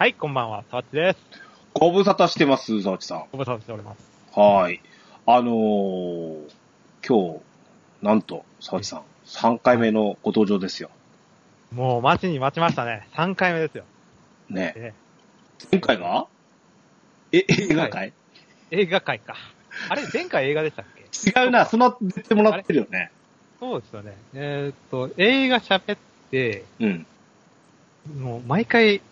はい、こんばんは、沢地です。ご無沙汰してます、沢地さん。ご無沙汰しております。はーい。あのー、今日、なんと、沢地さん、3回目のご登場ですよ。もう待ちに待ちましたね。3回目ですよ。ね。ね前回が？え、映画会？映画界か。あれ、前回映画でしたっけ？違うな、その出てもらってるよね。そうですよね。えーっと、映画喋って、うん。もう毎回、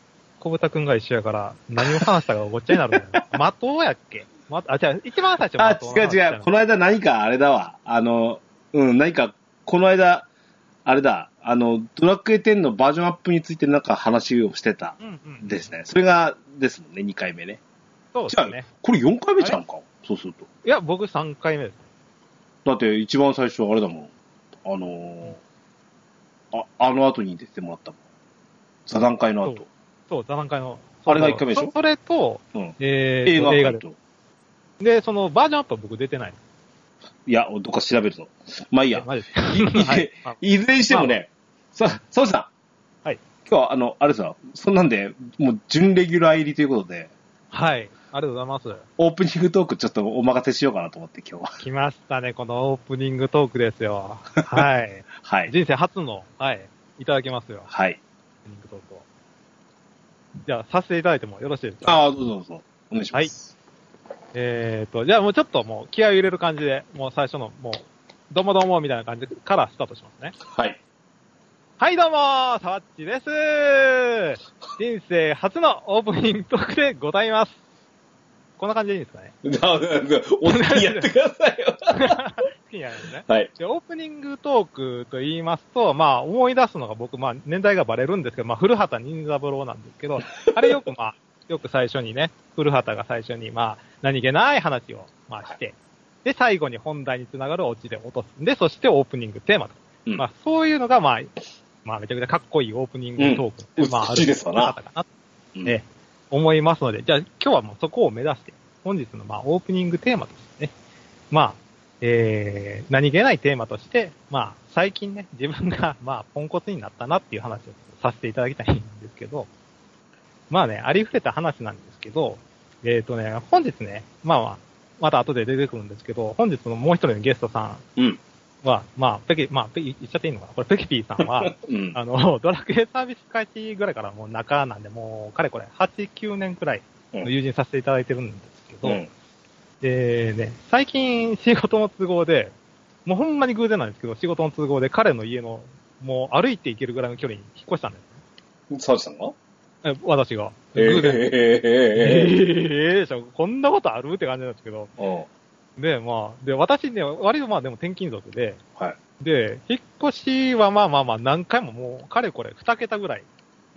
小豚くんが一緒やから、何を話したかごっちゃになるんだよ。的やっけ？ま、あ、じゃあ、一番最初あ、違う違う。この間何かあれだわ。あの、うん、何か、この間、あれだ、あの、ドラクエ10のバージョンアップについてなんか話をしてたうんうん。ですね。それが、ですもんね、2回目ね。そうですね。これ4回目じゃんか？そうすると。いや、僕3回目です。だって一番最初あれだもん。あのー、あ、あの後に出てもらったもん。座談会の後。そう、座談会の。あれが一回目でしょそそれと、うん。えー映画と映画で。で、そのバージョンアップは僕出てない。いや、どっか調べるぞ。まあいいや。いはい。あいずれにしてもね、さ、サウさん。はい。今日は、あの、あれさ、そんなんで、もう、準レギュラー入りということで、はい。ありがとうございます。オープニングトークちょっとお任せしようかなと思って、今日は。来ましたね、このオープニングトークですよ。はい。はい。人生初の、はい。いただきますよ。はい。オープニングトークを。じゃあ、させていただいてもよろしいですか？ああ、どうぞどうぞ。お願いします。えーと、じゃあもうちょっともう気合を入れる感じで、もう最初の、もう、どうもどうもみたいな感じからスタートしますね。はい。はい、どうもー、さわっちです人生初のオープニングトークでございます。こんな感じでいいんですかね？だお好きにやってくださいよ。好きになるんですね。はい。で、オープニングトークと言いますと、まあ、思い出すのが僕、まあ、年代がバレるんですけど、まあ、古畑任三郎なんですけど、あれよくまあ、よく最初にね、古畑が最初にまあ、何気ない話を、まあして、で、最後に本題につながるオチで落とすんで、そしてオープニングテーマと。うんまあ、そういうのがまあ、まあ、めちゃくちゃかっこいいオープニングトークうんまあ、あ美しいですわなかなうんええ思いますので、じゃあ今日はもうそこを目指して、本日のまあオープニングテーマとしてね、まあ、えー、何気ないテーマとして、まあ、最近ね、自分が まあ、ポンコツになったなっていう話をさせていただきたいんですけど、まあね、ありふれた話なんですけど、えっ、とね、本日ね、まあまあ、また後で出てくるんですけど、本日のもう一人のゲストさんうん。は、まあ、ペケ、まあ、ペケ、言っちゃっていいのかな？これ、ペケピーさんは、うん。あの、ドラクエサービス開始ぐらいからもう仲なんで、もう、かれこれ、8、9年くらいの友人させていただいてるんですけど、うん。でね、最近仕事の都合で、もうほんまに偶然なんですけど、仕事の都合で彼の家の、もう歩いて行けるぐらいの距離に引っ越したんです沢地さんがね。え私が。え偶然。ええええでしょ、こんなことある？って感じなんですけど。うん。で、まあ、で、私ね、割とまあでも転勤族で、はい。で、引っ越しはまあまあまあ何回ももう、かれこれ2桁ぐらい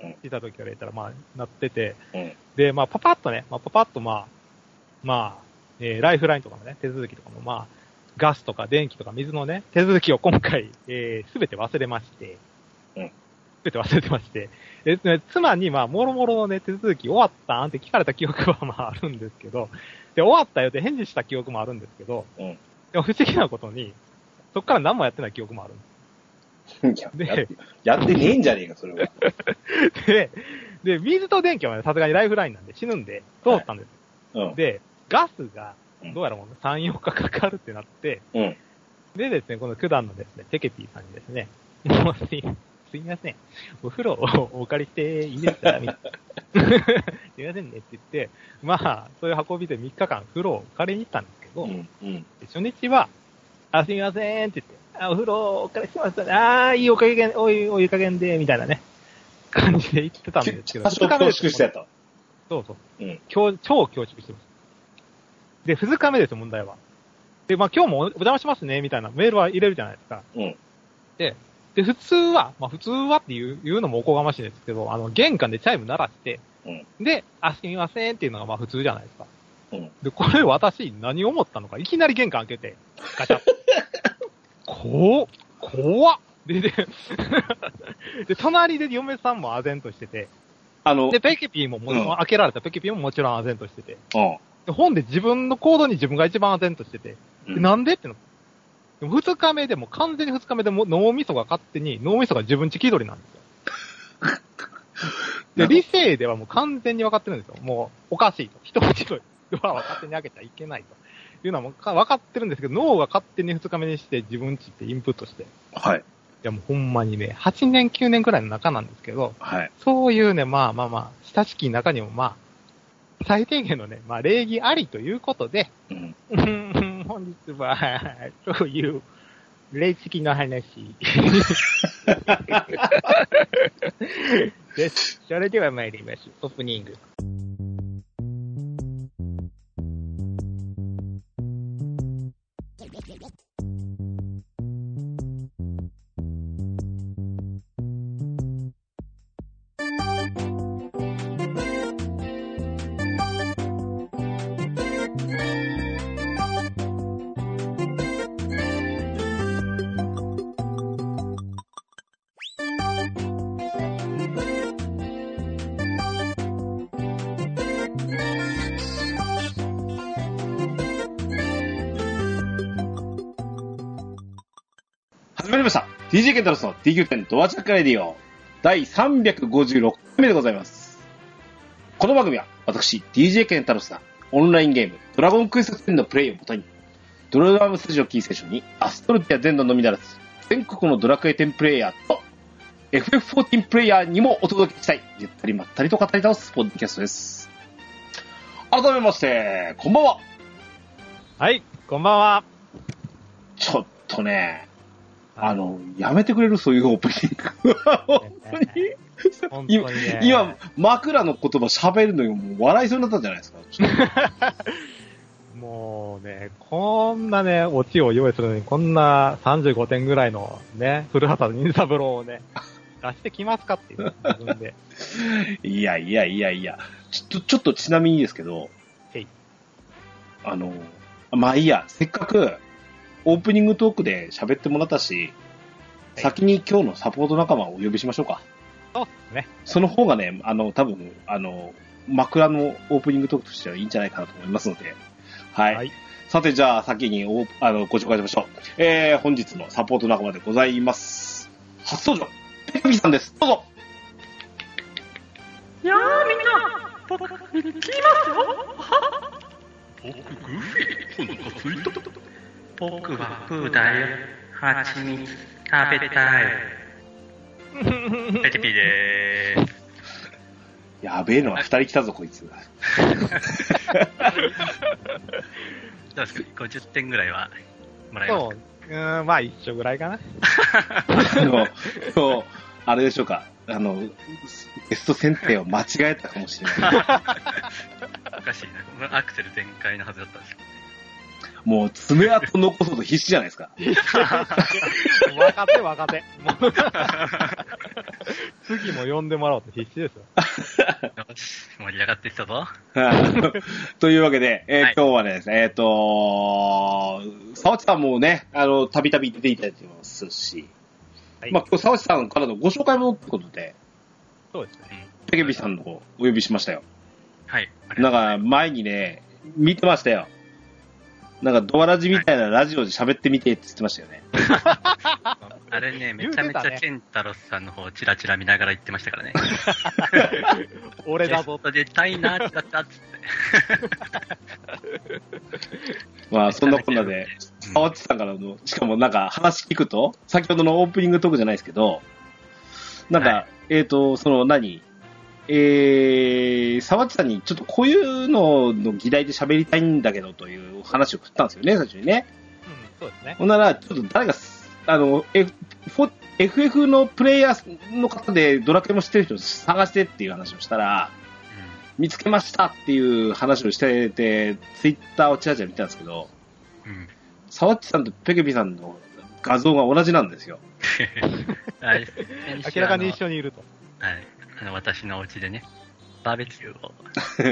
うん、いた時から言ったらまあ、なってて、うん。で、まあ、パパッとね、まあ、パパッとまあ、まあ、えーライフラインとかのね、手続きとかもまあ、ガスとか電気とか水のね、手続きを今回、えー、すべて忘れまして、うん。すべて忘れてまして、えーね妻にまあ、もろもろのね、手続き終わったんって聞かれた記憶はまあ あるんですけど、で、終わったよって返事した記憶もあるんですけど、うん。でも不思議なことに、そっから何もやってない記憶もある。んですいややってねえんじゃねえか、それは。で、で、水と電気はね、さすがにライフラインなんで死ぬんで、通ったんです。うん。で、ガスがうん、どうやらもう3、4日かかるってなって、うん。でですね、この九段のですね、テケピーさんにですね、もうすいすいません、お風呂をお借りしていいですかみたいな。すいませんねって言って、まあ、そういう運びで3日間風呂を借りに行ったんですけど、うん。うん。初日は、あ、すみませんって言って、あ、お風呂お借りしましたね。あー、いいおかげん、おい、お湯加減で、みたいなね、感じで言ってたんですけど、多少恐縮してた。そうそう。うん。強超強縮してます。で、二日目ですよ、問題は。で、まあ今日もお邪魔しますね、みたいなメールは入れるじゃないですか。うん。で、で、普通は、まあ普通はっていう言うのもおこがましいですけど、あの、玄関でチャイム鳴らして、うんで、あ、すみませんっていうのがまあ普通じゃないですか。うん。で、これ私何を思ったのか、いきなり玄関開けて、ガチャッ。こう、怖っで、で、で、隣で嫁さんも唖然としてて、あの、で、ペケピーもも、うん開けられたペケピーももちろん唖然としてて、うん。でほんで自分の行動に自分が一番唖然としてて、なんでっての。でも二日目でも完全に二日目でも脳みそが勝手に、脳みそが自分ち気取りなんですよ。で、理性ではもう完全に分かってるんですよ。もう、おかしいと。人んちのドアは勝手に開けちゃいけないと。いうのはもうか分かってるんですけど、脳が勝手に二日目にして自分ちってインプットして。いはい。やもうほんまにね、8年9年くらいの中なんですけど、はい。そういうね、まあまあまあ、親しき中にもまあ、最低限のね、まあ礼儀ありということで、うん。う ん本日は、そういう、霊式の話。です。それでは参ります。オープニング。の DQ10 ドアチャックレディオ第356回目でございます。この番組は私、DJ ケンタロスがオンラインゲームドラゴンクエスト10のプレイをもとにドラムスタジオキーステーションにアストルティア全土のみならず全国のドラクエ10プレイヤーと FF14 プレイヤーにもお届けしたいゆったりまったりと語り倒すポッドキャストです。改めまして、こんばんは。はい、こんばんは。ちょっとね、あの、やめてくれる？そういうオープニング。本当にね。今、枕の言葉喋るのにもう笑いそうになったんじゃないですか。もうね、こんなね、オチを用意するのに、こんな35点ぐらいのね、古畑任三郎をね、出してきますかっていう、自分で。といやいやいやいや。ちょっと、ちょっとちなみにですけどはい、あの、まあいいや、せっかくオープニングトークで喋ってもらったし、はい先に今日のサポート仲間をお呼びしましょうか。そうですね。その方がね、あの、多分、あの、枕のオープニングトークとしてはいいんじゃないかなと思いますので、はい。はい。さて、じゃあ、先におあのご紹介しましょう。えー、本日のサポート仲間でございます。初登場、ペグミさんです。どうぞ。やあみんな僕行きますよ僕、グフィ、お腹すいた。僕はプーだよ蜂蜜食べたいペテピでーす。やべえのは二人来たぞ、こいつ。どうですか ?50 点ぐらいはもらえますそう、うーん、まあ一緒ぐらいかな。あの、そう、あれでしょうか。あの、ゲスト選定を間違えたかもしれない。おかしいな。アクセル全開のはずだったんですよ。もう爪痕残そうと必死じゃないですか。若手若手。もう次も呼んでもらおうと必死ですよ。よし、盛り上がってきたぞ。はいというわけで、えーはい今日はね、えっ、と、沢地さんもね、あの、たびたび出ていただいてますし、はいまあ今日沢地さんからのご紹介もということで、そうですね。うん。ペケビさんの方お呼びしましたよ。はい。なんか前にね、見てましたよ。なんかドアラジみたいなラジオで喋ってみてって言ってましたよね。あれね、めちゃめちゃケンタロスさんの方をチラチラ見ながら言ってましたからね。俺だぞ出たいな、チラチラっつって。まあそんなこんなで、うん沢地さんからの、しかもなんか話聞くと、先ほどのオープニングトークじゃないですけど、なんか、はいえっ、と、その何えー、沢地さんにちょっとこういうのの議題で喋りたいんだけどという話を振ったんですよね、最初にね。うん、そうですね。ほんなら、ちょっと誰が、あの、F、FF のプレイヤーの方でドラクエも知ってる人探してっていう話をしたら、見つけましたっていう話をしてて、ツイッターをちらちら見たんですけど、うん。うん。沢地さんとペケビさんの画像が同じなんですよ。はい明らかに一緒にいると。はい。あの、私のお家でね、バーベキューを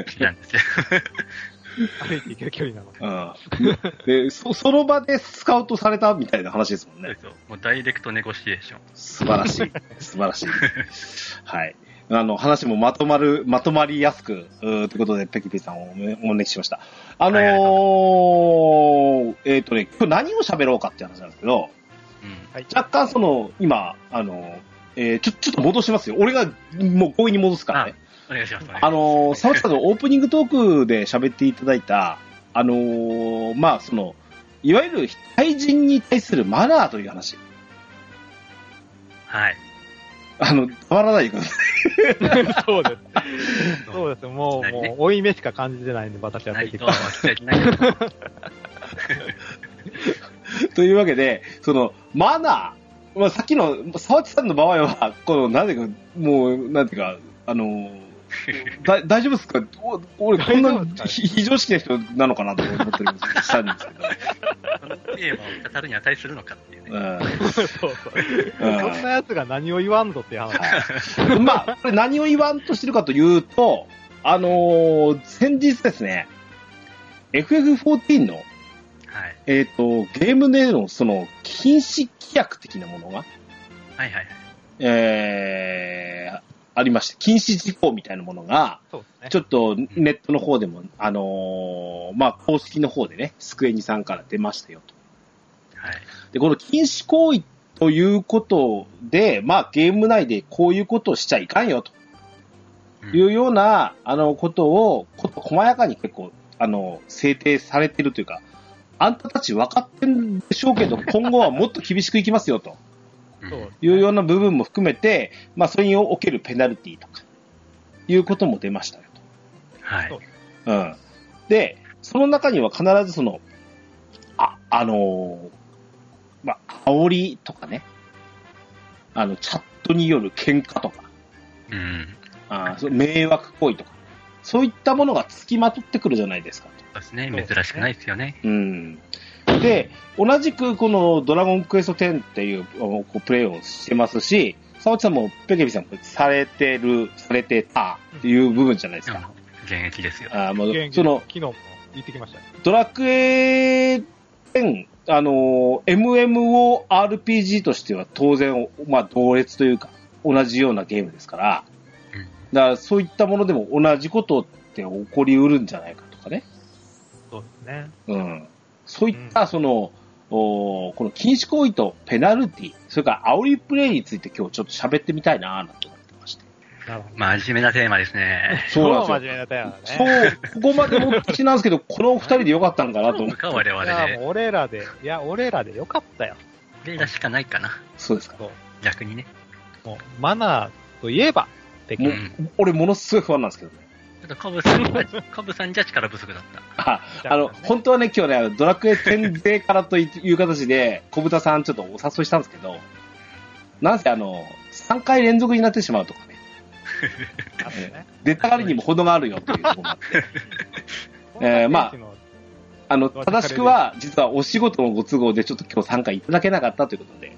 し たんですよ。歩いていける距離なの。うん。で、そ、その場でスカウトされたみたいな話ですもんね。そうもうダイレクトネゴシエーション。素晴らしい。素晴らしい。はい。あの、話もまとまる、まとまりやすく、うーということで、ペキペキさんをお招きしました。あのー、えっ、とね、今日何を喋ろうかって話なんですけど、うん。はい。若干その、今、あの、えーちょ、ちょっと戻しますよ。俺がもう強引に戻すからね。お願いします。あのー、沢木さんのオープニングトークで喋っていただいた、あのーまあ、その、いわゆる対人に対するマナーという話。はい。あの、変わらないでくださそうです。そうです。もう、もう、追い目しか感じてないんで、私は。というわけで、その、マナー、まあ、さっきの、沢木さんの場合は、この、なんていうか、もう、なんていうか、あのー だ大丈夫ですか？お俺、こんな非非常識な人なのかなと思ったりもしたんですけど。このテーマを語るに値するのかっていうね。うんそうそんそんな奴が何を言わんぞっていう話。まあ、これ何を言わんとしてるかというと、あのー先日ですね、FF14 の、はい。えっ、と、ゲームでのその、禁止規約的なものが、はいはいはい。えー、ありまして、禁止事項みたいなものが、ね。ちょっとネットの方でも、あのーまあ、公式の方でね、スクエニさんから出ましたよと。はい。で、この禁止行為ということで、まあ、ゲーム内でこういうことをしちゃいかんよと。うんいうような、あの、ことを、こと細やかに結構、あの、制定されてるというか、あんたたち分かってんでしょうけど、今後はもっと厳しくいきますよ、と。いうような部分も含めて、まあ、それにおけるペナルティとか、いうことも出ましたよ、はい。そう。ん。で、その中には必ずその、あ、あのーまあ、煽りとかね、あの、チャットによる喧嘩とか、うん。あーそう迷惑行為とか、そういったものが付きまとってくるじゃないですか。そうですね。珍しくないですよね。うん。で、同じくこのドラゴンクエスト10っていうプレイをしてますし、沢内さんもペケビさんもされてる、されてたっていう部分じゃないですか。現役ですよ。あーもう元気その昨日も行ってきましたよ。ドラクエ10、あの、MMORPG としては当然、まあ同列というか、同じようなゲームですから、うんだからそういったものでも同じことって起こりうるんじゃないかとかね。そうですね。うん。そういった、その、おこの禁止行為とペナルティ、それから煽りプレイについて今日ちょっと喋ってみたいななんて思ってまして。真面目なテーマですね。そうなんですよ超真面目なテーマだね。そう、ここまで持ってきなんですけど、この二人でよかったんかなと思って。か、我々いや、で。もう俺らで、いや、俺らでよかったよ。例らしかないかな。そうですか。逆にね。もう、マナーといえば、的も俺ものすごい不安なんですけどね。カブさん、カブさんじゃ力不足だった。あ、あの、本当はね、今日ねあの、ドラクエ10勢からという形で、小豚さんちょっとお誘いしたんですけど、なんせあの、3回連続になってしまうとか ね。出たがりにも程があるよっていうところがあって、えーまああの、正しくは、実はお仕事のご都合でちょっと今日参加いただけなかったということで、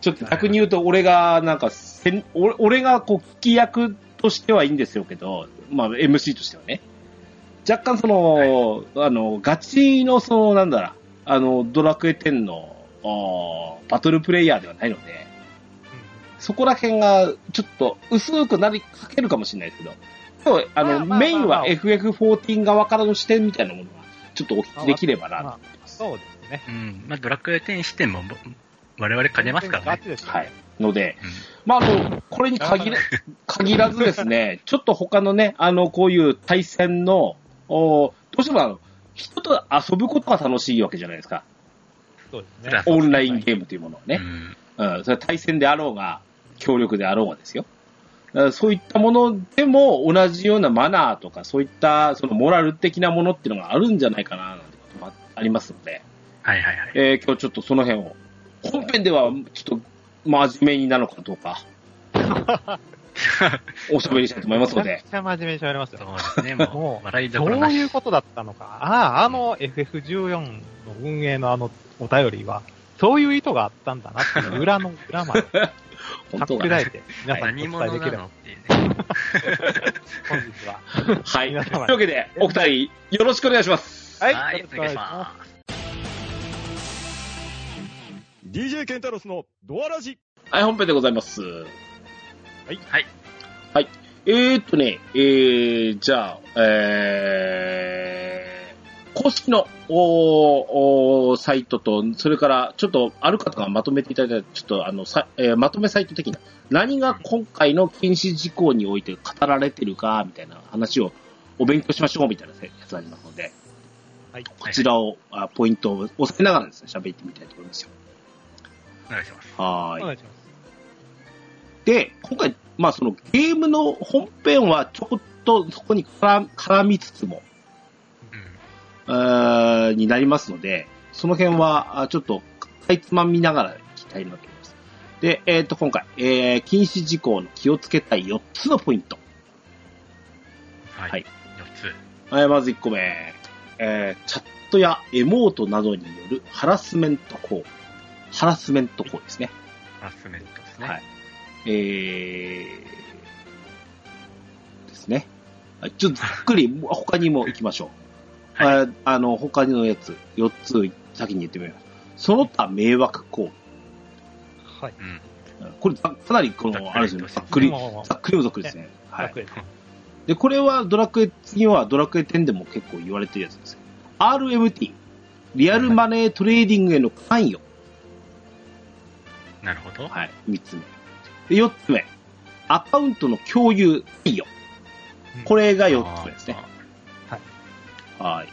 ちょっと逆に言うと、俺が、なんか、せん俺俺が、こう、聞き役としてはいいんですよけど、まあ、MC としてはね。若干その、あの、ガチの、その、なんだら、あの、ドラクエ10の、バトルプレイヤーではないので、そこら辺が、ちょっと、薄くなりかけるかもしれないですけど、今日、あの、まあまあまあメインは FF14 側からの視点みたいなものが、ちょっとお聞きできればなと思ってます。そうですね。うん。まあ、ドラクエ10視点も、ぼ我々兼ねますからね。はい。ので、うんまあ、あの、これに限ら限らずですね、ちょっと他のね、あの、こういう対戦の、おどうしてもあの、人と遊ぶことが楽しいわけじゃないですか。そうですねオンラインゲームというものはね。うん。うん、それは対戦であろうが、協力であろうがですよ。そういったものでも同じようなマナーとか、そういったそのモラル的なものっていうのがあるんじゃないかな、なんてこともありますので、はいはいはい。えー今日ちょっとその辺を、本編ではちょっと真面目になるのかどうか、おしゃべりしたいと思いますのでめちゃ、くちゃ真面目に喋りますよ。そうですね。ももう、笑いうどどころなし。ういうことだったのか。ああ、あの FF14 の運営のあのお便りは、そういう意図があったんだなっていう 裏の裏まで本当だ。拡大で皆さんに何お伝えできれば者なの、っていうね。本日は。はい。というわけで、お二人、よろしくお願いします。はい、はい、よろしくお願いしま DJ ケンタロスのドアラジはい、本編でございます。す。はい。えーっとね、えー、じゃあ、えー、公式のおーおーサイトと、それからちょっとある方がまとめていただいた、ちょっとあの、さえーまとめサイト的な、何が今回の禁止事項において語られてるか、みたいな話をお勉強しましょう、みたいなやつがありますので、はい。こちらを、あポイントを押さえながらですね、喋ってみたいと思いますよ。お願いします。はーい。お願いします。で、今回、まあそのゲームの本編はちょこっとそこに絡絡みつつも、うん。になりますので、その辺は、あちょっと、かいつまみながらいきたいなと思います。で、えっ、と、今回、えー、禁止事項の気をつけたい4つのポイント。はい。はい4つ。はい、まず1個目。えー、チャットやエモートなどによるハラスメント行為。ハラスメント行為ですね。ハラスメントですね。はい。えー、ですね。はいちょっとざっくり、他にも行きましょう。はい。ああの、他のやつ、4つ先に言ってみます。その他迷惑行為。はい。うん。これ、ざかなり、この、あれですね、ざっくり、ざっくりもざっくりですね。はい。楽でこれはドラクエ、次はドラクエ10でも結構言われてるやつですよ。RMT、リアルマネートレーディングへの関与。なるほど。はい、3つ目。で、4つ目、アカウントの共有、関与。これが4つ目ですね。はい。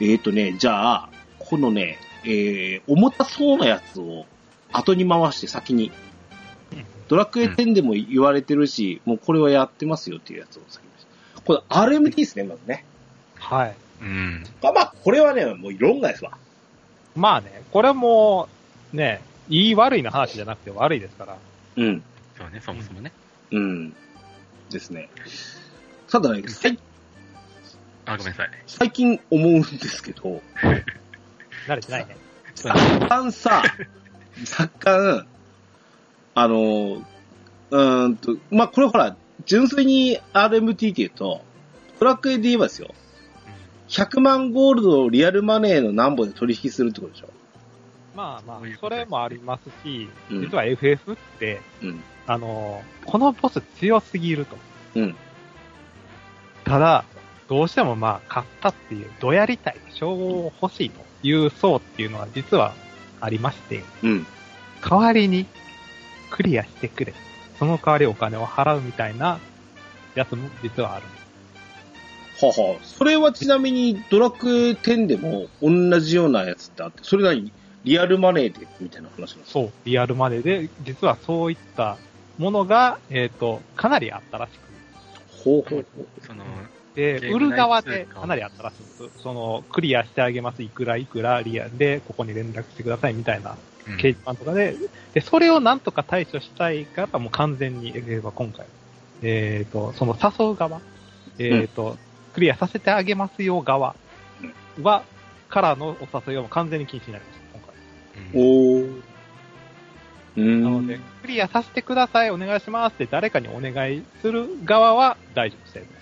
えーとね、じゃあ、このね、えー、重たそうなやつを後に回して先に、ドラクエ10でも言われてるし、もうこれはやってますよっていうやつを先に。これ RMT ですね、まずね。はい。うん。まあまあ、これはね、もう論外ですわ。まあね、これも、ね、いい悪いの話じゃなくて悪いですから。うん。そうね、そもそもね。うん。ですね。ただね、最あ、ごめんなさい。最近思うんですけど、慣れてないね。若干さ、若干、あの、うーんと、まあ、これほら、純粋に RMT って言うと、ドラクエで言えばですよ、100万ゴールドをリアルマネーの何本で取引するってことでしょ。まあまあそれもありますし、うん実は FF って、うん。あの、このボス強すぎると。うん。ただ、どうしてもまあ、勝ったっていう、どやりたい、称号を欲しいという層っていうのは実はありまして、うん。代わりにクリアしてくれ。その代わりお金を払うみたいなやつも実はある。はは。それはちなみにドラクエ10でも同じようなやつってあって、それなにリアルマネーでみたいな話なんです。かそう、リアルマネーで、実はそういったものが、えっ、と、かなりあったらしく。ほうほうほう。その、で、売る側でかなりあったらしいんです。その、クリアしてあげます、いくらいくらリアルで、ここに連絡してくださいみたいなうん。掲示板とかで、で、それをなんとか対処したいから、もう完全に、えー今回、えっ、と、その誘う側、えっ、と、クリアさせてあげますよ側は、からのお誘いはもう完全に禁止になりました。うんおー。うーん。なので、クリアさせてください、お願いしますって誰かにお願いする側は大丈夫です。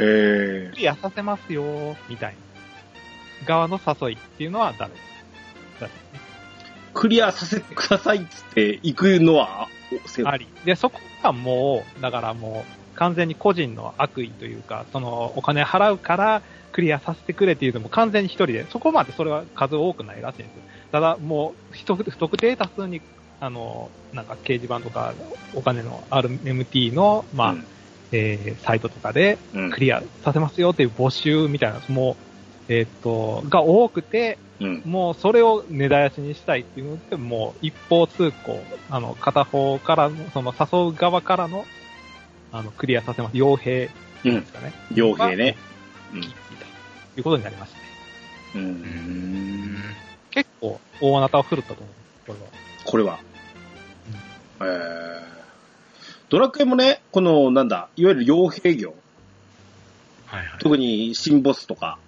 へクリアさせますよ、みたいな。側の誘いっていうのはダメです。ダメですねー。クリアさせてくださいっつって行くのは、あり。で、そこはもう、だからもう、完全に個人の悪意というか、その、お金払うから、クリアさせてくれっていうのも完全に一人で、そこまでそれは数多くないらしいんです。ただ、もう、不不特定多数に、あの、なんか掲示板とか、お金の RMT の、まあ、うんえーサイトとかで、うんクリアさせますよっていう募集みたいな、もう、えーっと、が多くて、うん。もうそれを根絶やしにしたいっていうので、もう一方通行、あの、片方からの、その誘う側からの、あの、クリアさせます。傭兵うんですかね。傭兵ね。うん。ということになりましたね。う。うんん。結構、大なたを振るったと思う。これは。これは。えー、ドラクエもね、この、なんだ、いわゆる傭兵業、はいはい。特に新ボスとか、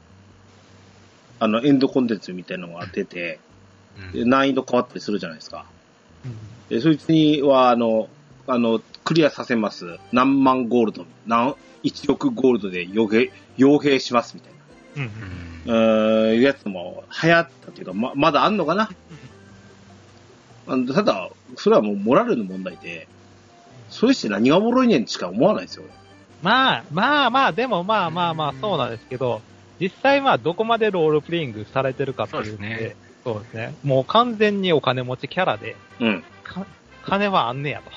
あの、エンドコンテンツみたいなのが出て、うんで難易度変わったりするじゃないですか。うん。で、そいつには、あの、あの、クリアさせます。何万ゴールド、何、1億ゴールドで傭兵、傭兵しますみたいな。うん。うん。う、やつも流行ったけど、ま、まだあん。のかなあのただ、それはもうモラルの問題で、それして何がおもろいねん。しか思わないですよ。まあ、まあまあ、でもまあまあまあ、そうなん。ですけど、実際まあどこまでロールプレイングされてるかっていうとそうですねそうですね。もう完全にお金持ちキャラで、うん。金はあん。ねやと。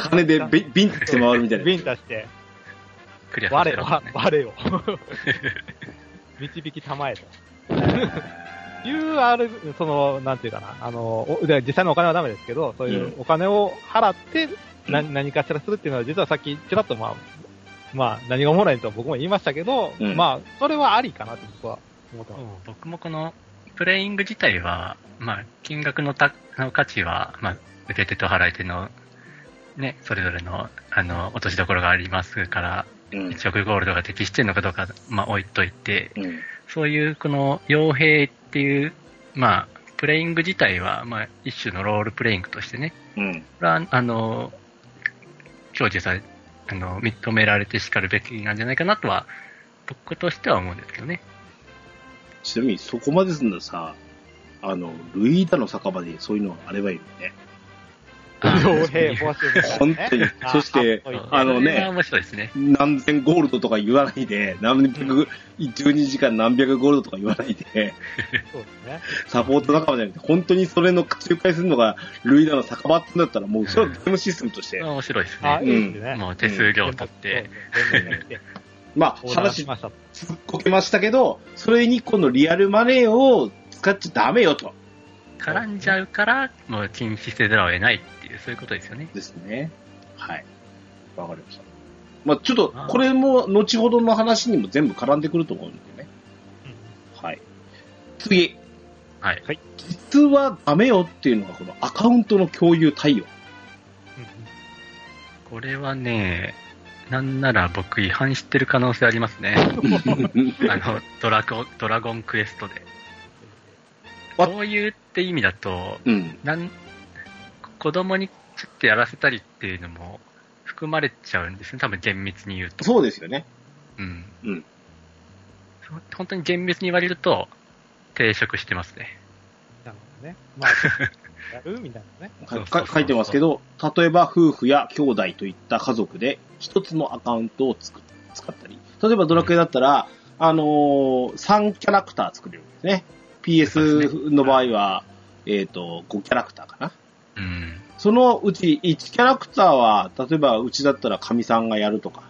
金でビンタして回るみたいな。ビンタして、クリアさせ我ろね、我を。導きたまえと。いう、ある、その、なんていうかな、あの、実際のお金はダメですけど、そういうお金を払って、なうん何かしらするっていうのは、実はさっきちらっとまあ、まあ、何がおもろいと僕も言いましたけど、うんまあ、それはありかなって僕は思ってます。僕もこのプレイング自体は、まあ、金額のたの価値は、まあ、受け手と払い手の、ね、それぞれの、あの、落としどころがありますから、うん。1億ゴールドが適してるのかどうか、まあ、置いといて、うん。そういうこの傭兵っていう、まあ、プレイング自体は、まあ、一種のロールプレイングとしてね、うん。あの、享受され、あの、認められてしかるべきなんじゃないかなとは、僕としては思うんですけどね。ちなみにそこまですんださ、あの、ルイーダの酒場でそういうのがあればいいよね。傭兵募集みたいなね本当に。そしてあのねそれは面白いですね。何千ゴールドとか言わないで、何百、12時間何百ゴールドとか言わないで、そうですね。サポート仲間じゃなくて、本当にそれの仲介するのがルイーダの酒場ってんだったら、もうそれはゲームシステムとして、面白いですね。いですね。もう手数料を取って、まあ話しました。突っこけましたけど、それにこのリアルマネーを使っちゃダメよと。絡んじゃうから、もう禁止せざるを得ないっていう、そういうことですよね。ですね。はい。わかりました。まあちょっと、これも後ほどの話にも全部絡んでくると思うんでね。はい。次。はい。実はダメよっていうのがこのアカウントの共有対応。これはね、なんなら僕違反してる可能性ありますね。あの、ドラゴン、ドラゴンクエストで。あそういうって意味だと、うん。なん、子供にちょっとやらせたりっていうのも含まれちゃうんですね。多分厳密に言うと。そうですよね。うん。うん本当に厳密に言われると、抵触してますね。なるほどね。まあ、やるみたいなね。書いてますけど、例えば夫婦や兄弟といった家族で一つのアカウントを作っ使ったり、例えばドラクエだったら、あのー3キャラクター作れるんですね。PS の場合は、えっ、と、5キャラクターかな。うん。そのうち1キャラクターは、例えばうちだったら神さんがやるとか、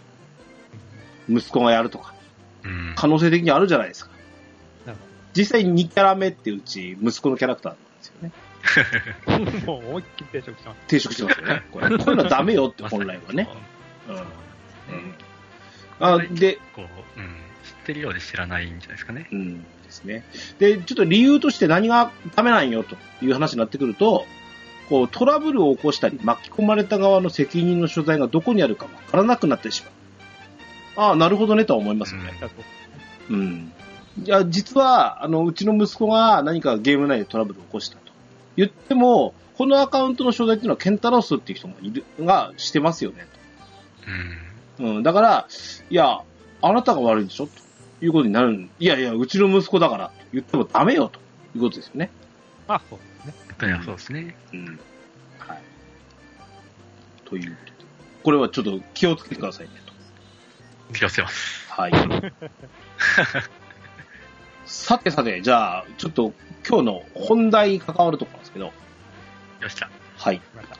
息子がやるとか、うん。可能性的にあるじゃないですか。実際2キャラ目ってうち息子のキャラクターなんですよね。もう思いっきり定食してます。定食してますよね。これこういうのはダメよって 本来はね。うん。うん。あ、で、こう、うん。知ってるようで知らないんじゃないですかね。うんですね。で、ちょっと理由として何がダメなんよという話になってくると、こうトラブルを起こしたり巻き込まれた側の責任の所在がどこにあるかわからなくなってしまう。ああ、なるほどねとは思いますよね。うん。いや、実は、あの、うちの息子が何かゲーム内でトラブルを起こしたと言っても、このアカウントの所在っていうのはケンタロスっていう人がいる、がしてますよねうん。と。うん。だから、いや、あなたが悪いんでしょということになる。いやいや、うちの息子だからと言ってもダメよということですよね。まあ、そうですね。本当にはそうですね。うん。はい。ということで。これはちょっと気をつけてくださいねと。気をつけます。はい。さてさて、じゃあ、ちょっと今日の本題に関わるところなんですけど、よっしゃ。はい。来ました。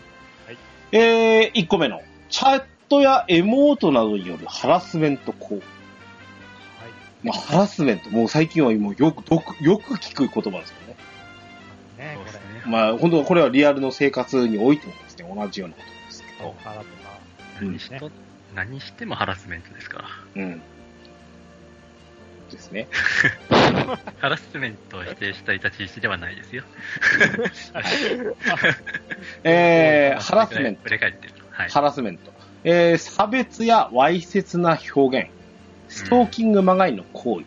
えー、1個目の、チャットやエモートなどによるハラスメント行為。はい。まあ、ハラスメント、もう最近はもうよく、よく、よく聞く言葉ですよね。ねこれ。まあ、本当これはリアルの生活においてもですね、同じようなことですけど。何してもハラスメントですから。うん。ですね。ハラスメントを否定したい立ち位置ではないですよ。えー、ハラスメント。ハラスメント。えー、差別やわいせつな表現、ストーキングまがいの行為、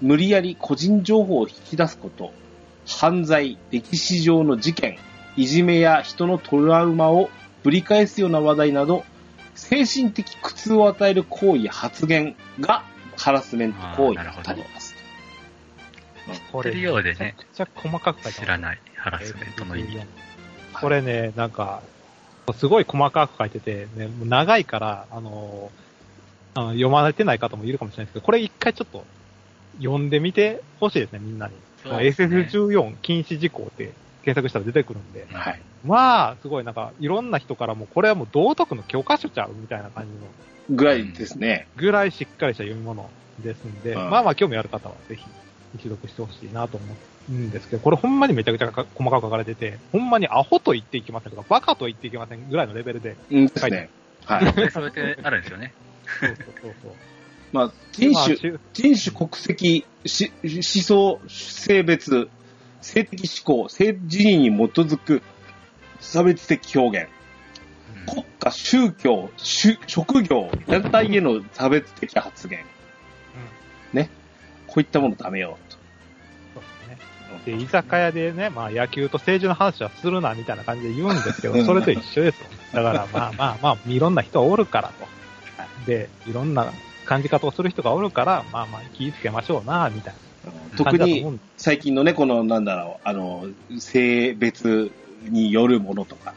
無理やり個人情報を引き出すこと、犯罪、歴史上の事件、いじめや人のトラウマをぶり返すような話題など、精神的苦痛を与える行為や発言がハラスメント行為に当たります。こ知ってるようでね。めちゃくちゃ細かく知らないハラスメントの意味。これね、なんか、すごい細かく書いてて、ね、もう長いから、あの、あの読まれてない方もいるかもしれないですけど、これ一回ちょっと読んでみてほしいですね、みんなに。ね SF14 禁止事項って検索したら出てくるんで。はい。まあ、すごいなんか、いろんな人からも、これはもう道徳の教科書ちゃうみたいな感じのぐらいですね。ぐらいしっかりした読み物ですんで、うんまあまあ興味ある方はぜひ一読してほしいなと思うんですけど、これほんまにめちゃくちゃか細かく書かれてて、ほんまにアホと言っていけませんとか、バカと言っていけませんぐらいのレベルで、うんですね。はい。で それであるんですよね。そうそうそう。まあ、人種、人種、国籍、し思想、性別、性的思考、性自認に基づく差別的表現、国家、宗教、し職業、団体への差別的発言、ね。こういったものダメよ、と。そうですね。で、居酒屋でね、まあ野球と政治の話はするなみたいな感じで言うんですけど、それと一緒ですよ。だからまあまあまあ、いろんな人おるからと。で、いろんな感じ方をする人がおるから、まあまあ気ぃつけましょうな、みたいな特に。最近のね、この、なんだろう、あの、性別によるものとか、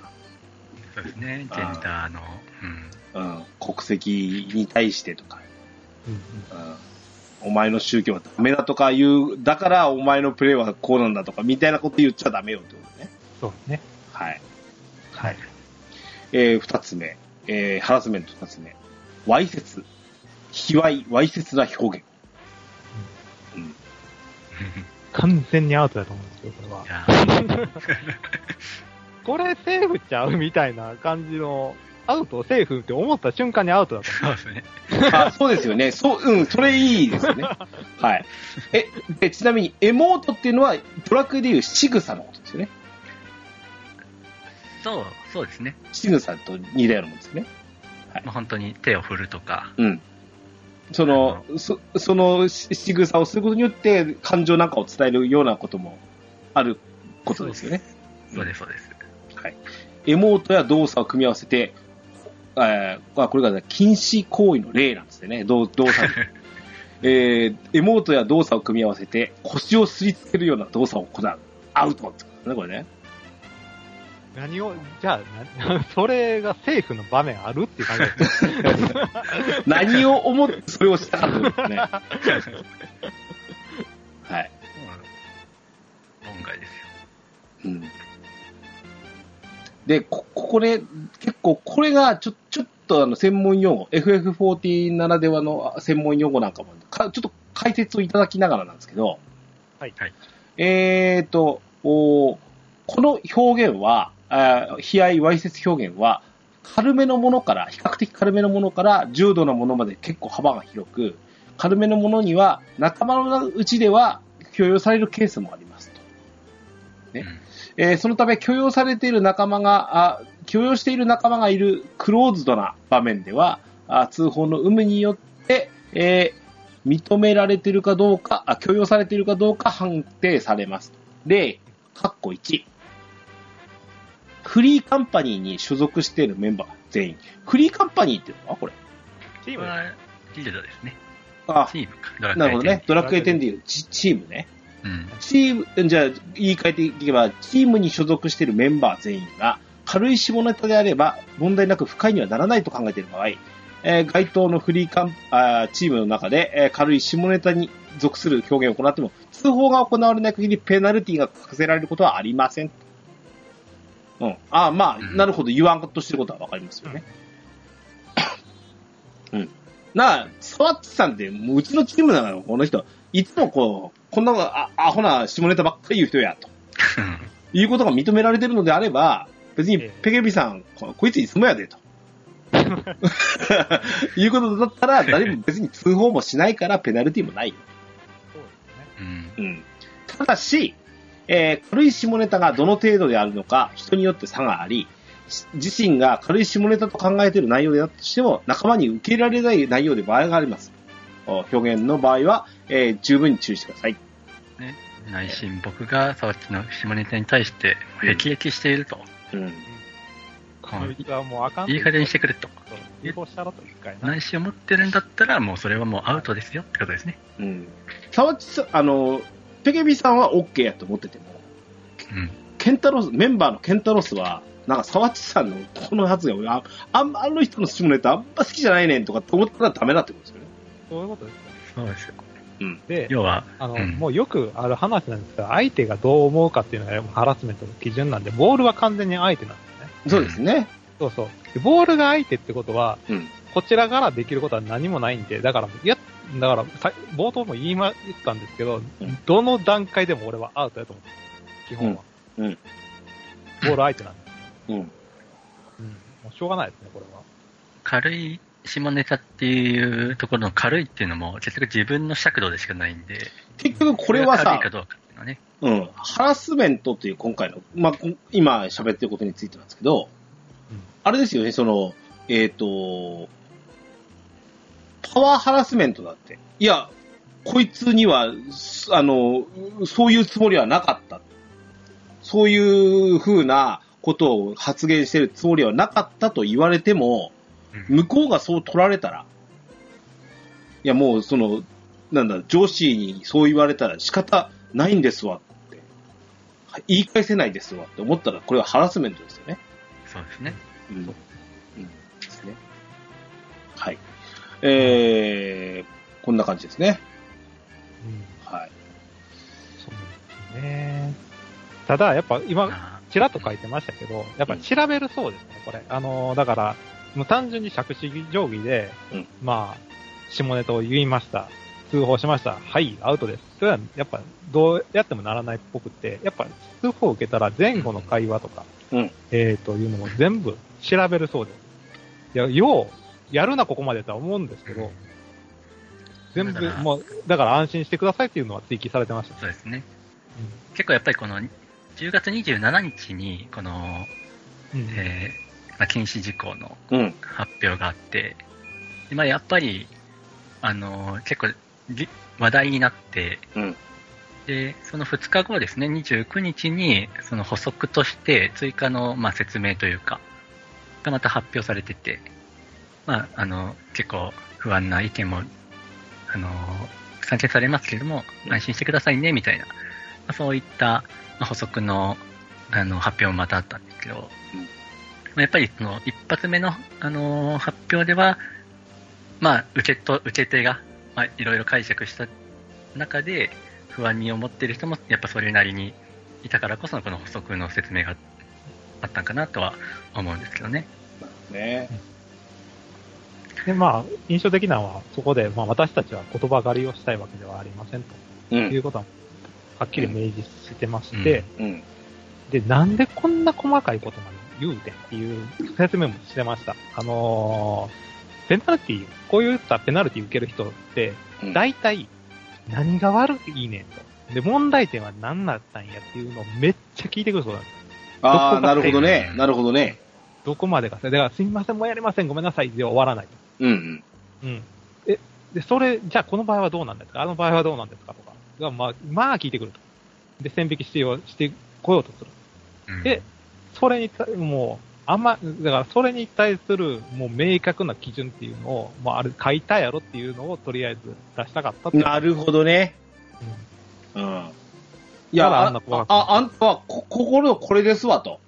そうですね。ジェンダーの、うん。うん、国籍に対してとか、うんうんうんお前の宗教はダメだとか言う、だからお前のプレーはこうなんだとか、みたいなこと言っちゃダメよってことね。そうですね。はい。はい。えー、二つ目。えー、ハラスメント二つ目。わいせつ。卑猥、わいせつな表現。うん。完全にアウトだと思うんですけど、これは。これセーフちゃうみたいな感じの、アウト、セーフって思った瞬間にアウトだと思そうですね。あ、そうですよね。そう、うん、それいいですよね。はい。え、で、ちなみに、エモートっていうのは、ドラクエでいう仕草のことですよね。そう、そうですね。仕草と似たようなもんですよね。まあ、本当に手を振るとか、うん。その、そそのし仕草をすることによって、感情なんかを伝えるようなこともあることですよね。そうです、そうです。はい。エモートや動作を組み合わせて、えー、あこれが、ね、禁止行為の例なんですよね。動動作。えー、エモートや動作を組み合わせて、腰をすりつけるような動作を行う。アウトってことですね、これね。う。何を、じゃあ、な それがセーフの場面あるっていう感じですね。何を思ってそれをしたかったんですね。はい。論外ですよ。うん。で、こ、ここね、結構これがちょ、ちょっとあの専門用語、FF40 ならではの専門用語なんかも、かちょっと解説をいただきながらなんですけど、はい。はい。えーと、おこの表現は、あー悲哀、わいせつ表現は、軽めのものから、比較的軽めのものから、重度のものまで結構幅が広く、軽めのものには、仲間のうちでは許容されるケースもありますと。ねうんえーそのため許容されている仲間が、あ許容している仲間がいるクローズドな場面では、あ通報の有無によって、えー認められているかどうかあ、許容されているかどうか判定されます。例、カッコ1。フリーカンパニーに所属しているメンバー全員。フリーカンパニーっていうのはこれ。チームはリードですね。あ、チームか。なるほどね。ドラクエドラクエ10でいうチチームね。うん。チーム、じゃあ、言い換えていけば、チームに所属しているメンバー全員が、軽い下ネタであれば、問題なく不快にはならないと考えている場合、えー該当のフリーカンあーチームの中で、えー軽い下ネタに属する表現を行っても、通報が行われない限りペナルティが課せられることはありません。うん。ああ、まあ、うんなるほど、言わんとしてることはわかりますよね。うん。なあ、サワッチさんって、もううちのチームなのよ、この人。いつもこう、こんなあアホな下ネタばっかり言う人や、と いうことが認められてるのであれば、別にええペケビさん、ここいついつもやで、と。いうことだったら、誰も別に通報もしないから、ペナルティもないよ。そうですね。うん。うん。ただし、えー軽い下ネタがどの程度であるのか、人によって差があり、し自身が軽い下ネタと考えている内容であったとしても、仲間に受け入れられない内容で場合があります。お表現の場合は、えー十分に注意してください。ね、内心僕が沢地の下ネタに対して辟易していると。うん。うあかんいい加減にしてくれと。内心を持ってるんだったら、もうそれはもうアウトですよってことですね。うん。沢地さん、あの、ペケビさんは OK やと思ってても、うん。ケンタロス、メンバーのケンタロスは、なんか沢地さんのこの発言、ああんあの人の下ネタあんま好きじゃないねんとかって思ったらダメだってことですよね。そういうことですよ。そうですよ。で、要は、あの、うんもうよくある話なんですが、相手がどう思うかっていうのがハラスメントの基準なんで、ボールは完全に相手なんですね。そうですね。そうそう。でボールが相手ってことは、うん。こちらからできることは何もないんで、だから、いや、だから、さ冒頭も言いま、言ったんですけど、うんどの段階でも俺はアウトやと思う。基本は。うんうんボール相手なんで。うん。うん。もうしょうがないですね、これは。軽い下ネタっていうところの軽いっていうのも、結局自分の尺度でしかないんで、結局これはさ軽いか、どうかっていうのはね。うん、ハラスメントという今回の、まあ、こ今喋ってることについてなんですけど、うんあれですよね、その、えっ、と、パワーハラスメントだって。いや、こいつには、すあの、そういうつもりはなかった。そういう風なことを発言してるつもりはなかったと言われても、うん向こうがそう取られたら、いやもうその、なんだ、上司にそう言われたら仕方ないんですわって、はい言い返せないですわって思ったら、これはハラスメントですよね。そうですね。うん。うん。ですね。はい。えー、こんな感じですね。うん。はい。そうですね。ただ、やっぱ今、あちらっと書いてましたけど、やっぱ調べるそうですね、これ。あのーだから、もう単純に杓子定規で、うんまあ、下ネタを言いました。通報しました。はい、アウトです。それは、やっぱ、どうやってもならないっぽくて、やっぱ、通報を受けたら前後の会話とか、うんえー、というのも全部調べるそうです。いや、よう、やるな、ここまでとは思うんですけど、全部だか、らもう、だから安心してくださいっていうのは追記されてました。そうですね。結構やっぱりこの、10月27日に、この、うんえーまあ、禁止事項のうん。発表があって、でまあ、やっぱり、あの結構じ話題になって、うんで、その2日後ですね、29日に、その補足として追加の、まあ、説明というか、がまた発表されてて、まあ、あの、結構不安な意見も、あの、散見されますけれども、うん安心してくださいね、みたいな、まあ、そういった、まあ、補足の、あの、発表もまたあったんですけど、まあやっぱりその一発目の、あのー発表では、まあ、受けと、受け手が、まあ、いろいろ解釈した中で、不安に思っている人も、やっぱそれなりにいたからこそのこの補足の説明があったんかなとは思うんですけどね。ね。で、まあ、印象的なのは、そこで、まあ、私たちは言葉狩りをしたいわけではありませんとう。いうんことは、はっきり明示してまして、うん。で、なんでこんな細かいことまで言うてんっていう説明もしてました。あのー、ペナルティ、こういったペナルティ受ける人って、うん大体、何が悪いねんと。で、問題点は何だったんやっていうのをめっちゃ聞いてくるそうなんです。ああ、なるほどね。なるほどね。どこまでか。だから、すみません、もうやりません、ごめんなさいで終わらない。うんうん。うん。え、で、それ、じゃあこの場合はどうなんですか？あの場合はどうなんですか？とか。がまあ、まあ聞いてくると。で、線引きしてよしてこようとする。うんで、それにた、もう、あんま、だからそれに対する、もう明確な基準っていうのを、まあ、あれ書いたやろっていうのをとりあえず出したかった。なるほどね。うんうん。いや、ああんな怖くあ、あんたはこ、心のこれですわと。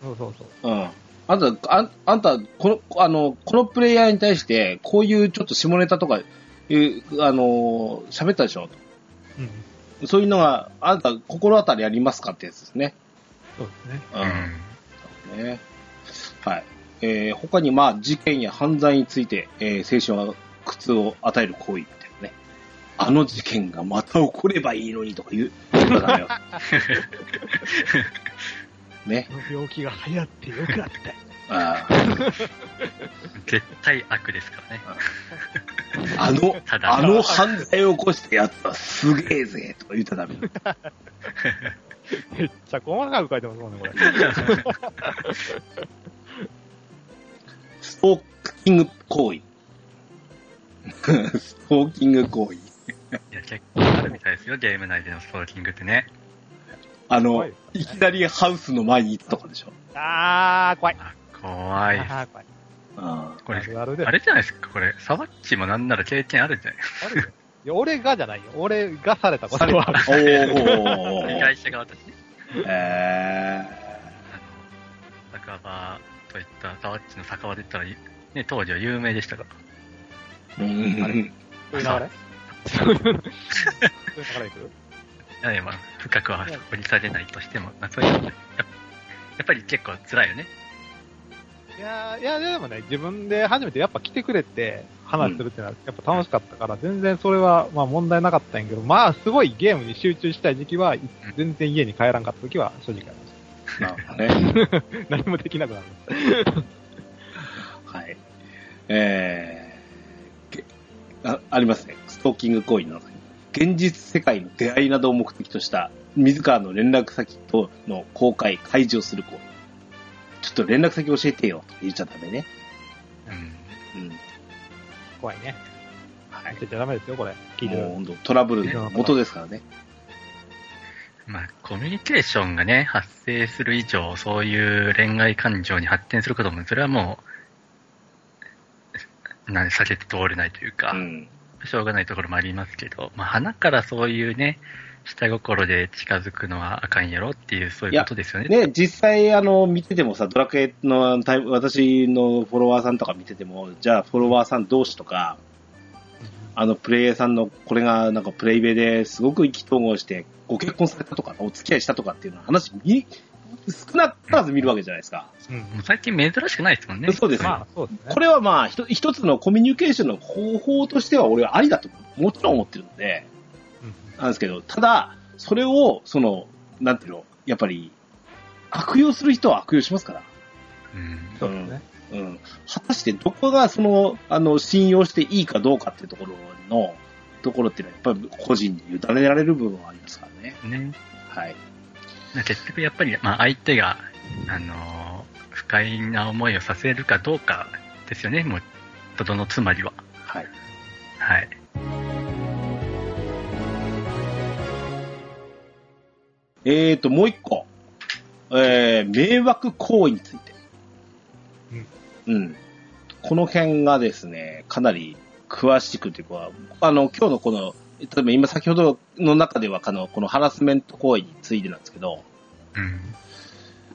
そうそうそう。うん。あんた、あんあんた、この、あの、このプレイヤーに対して、こういうちょっと下ネタとか、いう、あの、喋ったでしょ？うん。そういうのが、あんた、心当たりありますかってやつですね。そうですね。うんうん。ね。はい。えー、他に、まあ、事件や犯罪について、えー、青春は苦痛を与える行為みたいなね。あの事件がまた起こればいいのにとか言う。ね。病気が流行ってよかった。あー絶対悪ですからね。あの、ただあの犯罪を起こしたやつはすげえぜとか言ったらダメよ。めっちゃ細かく書いてますもんね、これ。ストーキング行為。ストーキング行為。いや、結構あるみたいですよ、ゲーム内でのストーキングってね。あの、怖いいきなりハウスの前に行ったとかでしょ。あー、怖い。怖い。あー、怖い。あこれあ、るあるですあれじゃないですか、これ。サバッチもなんなら経験あるんじゃない？あるよいや、俺がじゃないよ。俺がされたことは。おー。被害者側として。えあの、酒場といった、ザワッチの酒場で言ったら、ね、当時は有名でしたから。ー。うんあれ？そういう流れそういう流れいく？いやいや、まあ、深くは掘り下げないとしても、まあ、そういうのやっぱり結構辛いよね。いやーいや、でもね、自分で初めてやっぱ来てくれて話するってのはやっぱ楽しかったから、全然それはまあ問題なかったんやけど、まあすごいゲームに集中したい時期は、全然家に帰らんかった時は正直ありましなるほどね。た。何もできなくなる。はい。えーけあ、ありますね。ストーキング行為の。現実世界の出会いなどを目的とした、自らの連絡先との公開、開示をする行為。ちょっと連絡先教えてよ、と言っちゃダメね。うん。うん。怖いね。はい言っ。ちゃダメですよ、これ。聞いてる。もう本当トラブルの元ですからね。まあ、コミュニケーションがね、発生する以上、そういう恋愛感情に発展することも、それはもう、なん避けて通れないというか、うん。しょうがないところもありますけど、まあ、花からそういうね、下心で近づくのはあかんやろっていう、そういうことですよね。ね、実際、あの、見ててもさ、ドラクエのタイム、私のフォロワーさんとか見てても、じゃあ、フォロワーさん同士とか、あの、プレイヤーさんの、これが、なんか、プレイベですごく意気投合して、ご結婚されたとか、お付き合いしたとかっていうの話、見、少なからず見るわけじゃないですか。うん。最近珍しくないですもんね。そうですよまあ、そうですね。これはまあ、ひと一つのコミュニケーションの方法としては、俺はありだと、もちろん思ってるので、うんなんですけど、ただ、それを、その、なんていうの、やっぱり、悪用する人は悪用しますから。うん。そうですね。うん。果たしてどこがその、あの、信用していいかどうかっていうところの、ところっていうのは、やっぱり個人に委ねられる部分はありますからね。ね。はい。結局やっぱり、まあ、相手が、あのー不快な思いをさせるかどうかですよね、もう、とどのつまりは。はい。はい。えーと、もう一個。えー、迷惑行為について。うん。うん。この辺がですね、かなり詳しくというか、あの、今日のこの、例えば今先ほどの中では、あの、このハラスメント行為についてなんですけど、うん。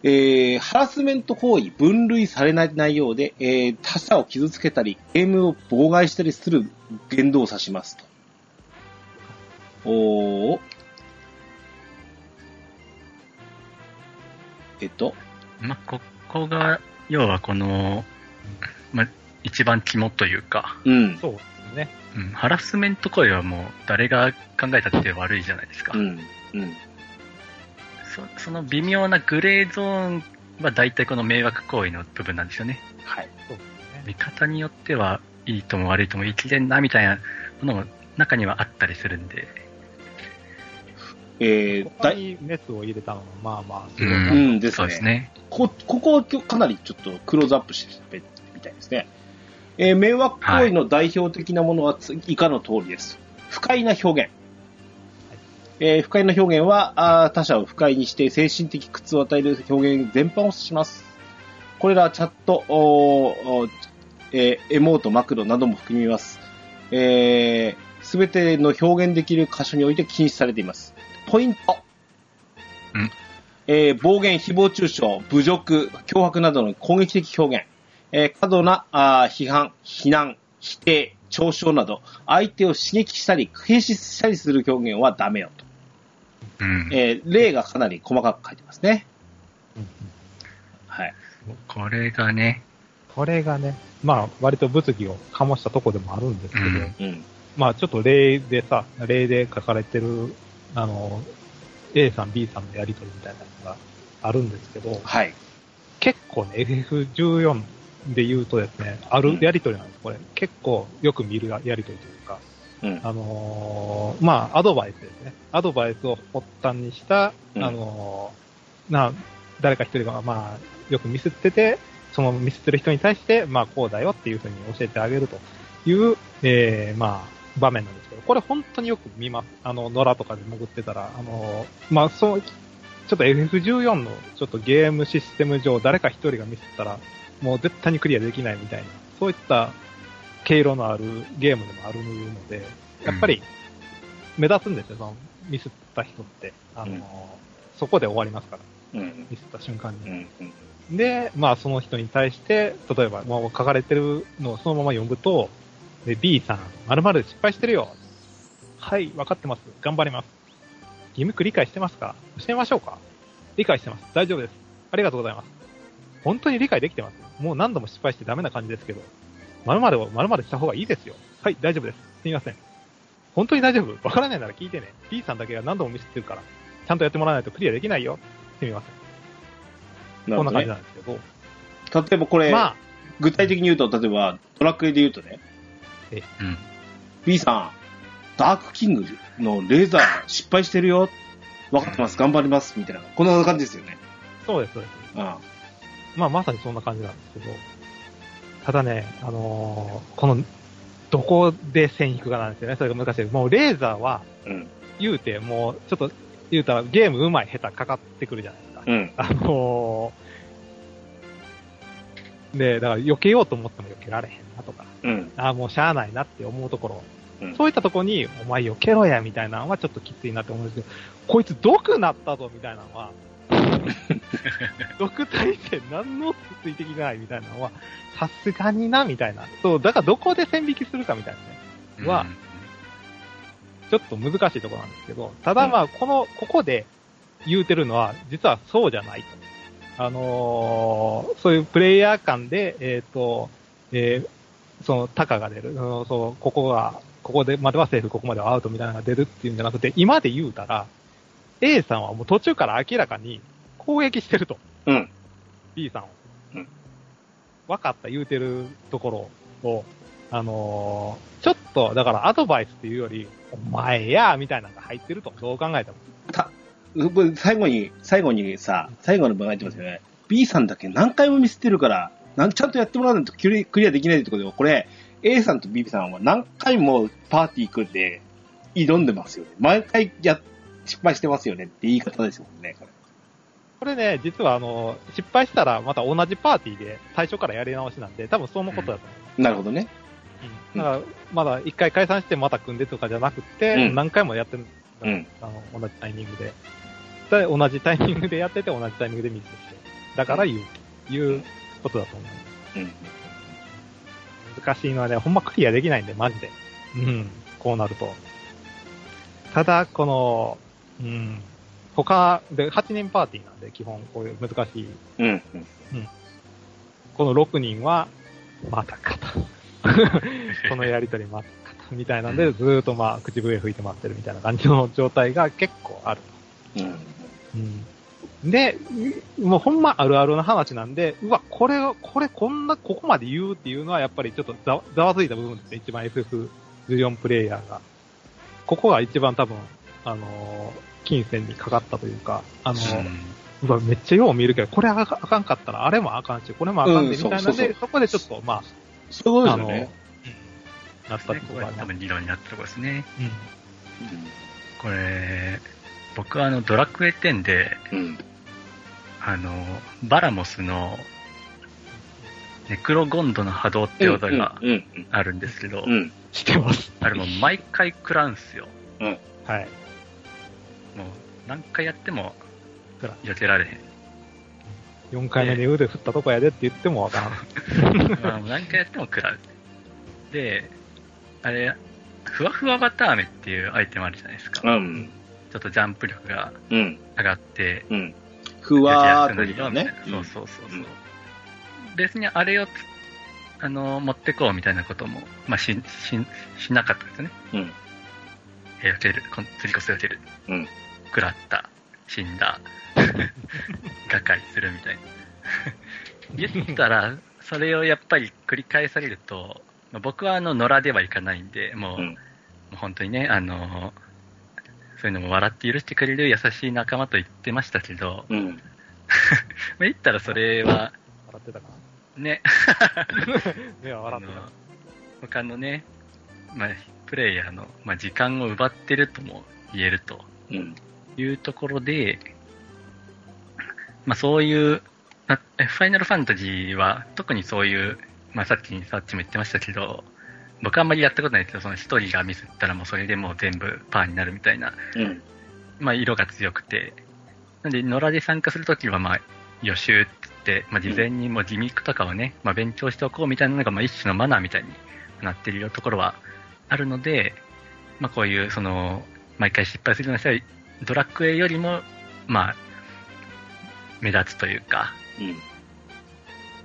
えー、ハラスメント行為、分類されない内容で、えー、他者を傷つけたり、ゲームを妨害したりする言動を指しますと。おー。えっと、まあ、ここが、要はこの、まあ、一番肝というか、うん。そうね。うん、ハラスメント行為はもう誰が考えたって悪いじゃないですか。うん。うん。そその微妙なグレーゾーンは大体この迷惑行為の部分なんですよね。はい。そうですね。見方によってはいいとも悪いとも言い切れんなみたいなものも中にはあったりするんで。えー、ここだい、に熱を入れたのも、まあまあ、すうごいな。うんですねそうですね。こ、ここをかなりちょっとクローズアップして喋ってみたいですね。えー迷惑行為の代表的なものはつ以下の通りです。不快な表現。えー不快な表現はあー他者を不快にして精神的苦痛を与える表現全般を指します。これらはチャット、えーエモート、マクロなども含みます。す、え、べ、ての表現できる箇所において禁止されています。ポイント。うんえー暴言、誹謗中傷、侮辱、脅迫などの攻撃的表現、えー過度なあー批判、非難、否定、嘲笑など、相手を刺激したり、軽視したりする表現はダメよと。うん。えー例がかなり細かく書いてますね。うんはい。これがね、これがね、まあ、割と物議を醸したとこでもあるんですけど、うんうん。まあ、ちょっと例でさ、例で書かれてる、あの、A さん、B さんのやりとりみたいなのがあるんですけど、はい。結構ね、FF14 で言うとですね、あるやりとりなんです、これ。結構よく見るやりとりというか、うん。あのーまあ、アドバイスですね。アドバイスを発端にした、うんあのーな、誰か一人が、まあ、よくミスってて、そのミスってる人に対して、まあ、こうだよっていうふうに教えてあげるという、えー、まあ、場面なんですけど、これ本当によく見ます。あの、野良とかで潜ってたら、あのーまあ、そう、ちょっと FF14 のちょっとゲームシステム上、誰か一人がミスったら、もう絶対にクリアできないみたいな、そういった経路のあるゲームでもあるので、やっぱり目立つんですよ、そのミスった人って。あの、うんそこで終わりますから、うん。ミスった瞬間に。うん。うん。で、まあその人に対して、例えば、もう書かれてるのをそのまま読むと、で B さん、〇〇失敗してるよ。はい、分かってます。頑張ります。義務区理解してますか？教えましょうか？理解してます。大丈夫です。ありがとうございます。本当に理解できてます。もう何度も失敗してダメな感じですけど、〇〇を〇〇した方がいいですよ。はい、大丈夫です。すみません。本当に大丈夫わからないなら聞いてね。B さんだけが何度もミスってるから、ちゃんとやってもらわないとクリアできないよ。すみません。こんな感じなんですけど。例えばこれ、まあ、具体的に言うと、例えば、ドラクエで言うとね、うん。B さん、ダークキングのレーザー失敗してるよ。分かってます。頑張ります。みたいな。こんな感じですよね。そうです、そうです。うん。まあ、まさにそんな感じなんですけど、ただね、あのーこの、どこで線引くかなんですよね。それが難しい。もうレーザーは、うん。言うて、もう、ちょっと、言うたらゲーム上手い下手かかってくるじゃないですか。うん。あのーで、だから避けようと思っても避けられへんなとか、うん。ああ、もうしゃあないなって思うところ、うんそういったところに、お前避けろや、みたいなのはちょっときついなって思うんですけど、こいつ毒なったぞ、みたいなのは、毒耐性何のついてきないみたいなのは、さすがにな、みたいな。そう、だからどこで線引きするかみたいなね。はうんちょっと難しいところなんですけど、ただまあ、この、ここで言うてるのは、実はそうじゃないと。あのーそういうプレイヤー間で、えっ、と、えーその、タカが出る、あのそう、ここが、ここでまではセーフ、ここまではアウトみたいなのが出るっていうんじゃなくて、今で言うたら、A さんはもう途中から明らかに攻撃してると。うん。B さんを。うん分かった言うてるところを、あのーちょっと、だからアドバイスっていうより、お前やみたいなのが入ってると、どう考えても。た、う最後に、最後にさ、最後の文が入ってますよね。B さんだけ何回もミスってるから、なんちゃんとやってもらわないとクリクリアできないってことで、これ、A さんと B さんは何回もパーティー組んで挑んでますよね。毎回や、失敗してますよねって言い方ですもんね、これ。これね、実はあの、失敗したらまた同じパーティーで最初からやり直しなんで、多分そのことだと思う。なるほどね。うん、だから、まだ一回解散してまた組んでとかじゃなくて、うん何回もやってる、うんあの、同じタイミングで。で同じタイミングでやってて、同じタイミングでミスして。だから言う、いうことだと思う。うん。難しいのはね、ほんまクリアできないんで、マジで。うん、こうなると。ただ、この、うん、他で8人パーティーなんで、基本こういう難しい。うん。うん。この6人は、またかと。このやりとりまたかと。みたいなんで、ずーっとまあ、口笛吹いて待ってるみたいな感じの状態が結構ある。うん。うん。で、もうほんまあるあるな話なんで、うわ、これを、これこんな、ここまで言うっていうのはやっぱりちょっとざざわついた部分ですね、一番 FF14 プレイヤーが。ここが一番多分、あのー金銭にかかったというか、あのーうわ、めっちゃよう見るけど、これあかあかんかったら、あれもあかんし、これもあかんで、うんみたいなんで、そうそうそうそこでちょっと、まそういうあ、あのことですよね。ーなったってね、ことがあります。これ多分理論になったところですね。うん。これ、僕はあの、ドラクエ10で、うん。あの、バラモスの、ネクロゴンドの波動って技がうん。うん。あるんですけど、うん。してます。あれもう毎回食らうんすよ。はい。もう何回やっても避けられへん。4回目に腕振ったとこやでって言ってもわからん。何回やっても食らう。で、あれ、ふわふわバターメっていうアイテムあるじゃないですか。うん。ちょっとジャンプ力がうん。上がって、うん。ふわーっと出たね。そうそうそうそう。うん別にあれをつあの持ってこうみたいなことも、まあ、しししなかったですね。うん。えー、避ける、こん釣りこそ避ける。うん。食らった、死んだ、瓦解するみたいな。言ったら、それをやっぱり繰り返されると、まあ僕はあの野良ではいかないんで、もう,、うんもう本当にね、あのそういうのも笑って許してくれる優しい仲間と言ってましたけど、うん。まあ言ったらそれは、笑ってたかね、な？目は笑ってあの他のね、まあ、プレイヤーの、まあ、時間を奪ってるとも言えるとうん。いうところで、まあ、そういう、まあファイナルファンタジーは特にそういう、まあ、さっきさっちも言ってましたけど、僕はあんまりやったことないですけど、その一人がミスったらもうそれでもう全部パーになるみたいな、うん。まあ、色が強くて、なんで、野良で参加するときは、まあ、予習って言って、まあ、事前にもうギミックとかをね、まあ、勉強しておこうみたいなのが、まあ、一種のマナーみたいになっているところはあるので、まあ、こういう、その、毎回失敗するような人は、ドラクエよりも、まあ、目立つというか、うん。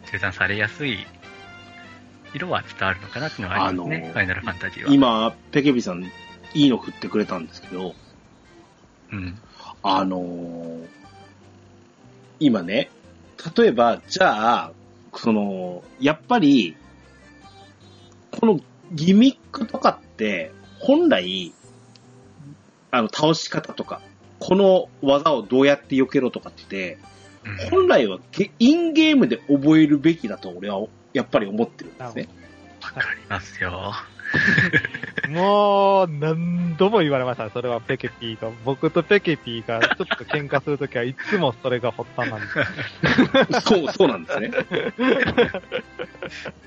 生産されやすい色は伝わるのかなっていうのはありますね、あのーファイナルファンタジーは。今、ペケビさん、いいの振ってくれたんですけど、うん。あのー今ね、例えば、じゃあ、その、やっぱり、このギミックとかって、本来、あの、倒し方とか、この技をどうやって避けろとかって、うん本来はゲインゲームで覚えるべきだと俺はやっぱり思ってるんですね。わかりますよ。もう、何度も言われましたね。それはペケピーと。僕とペケピーがちょっと喧嘩するときはいつもそれが発端なんです。そう、そうなんですね。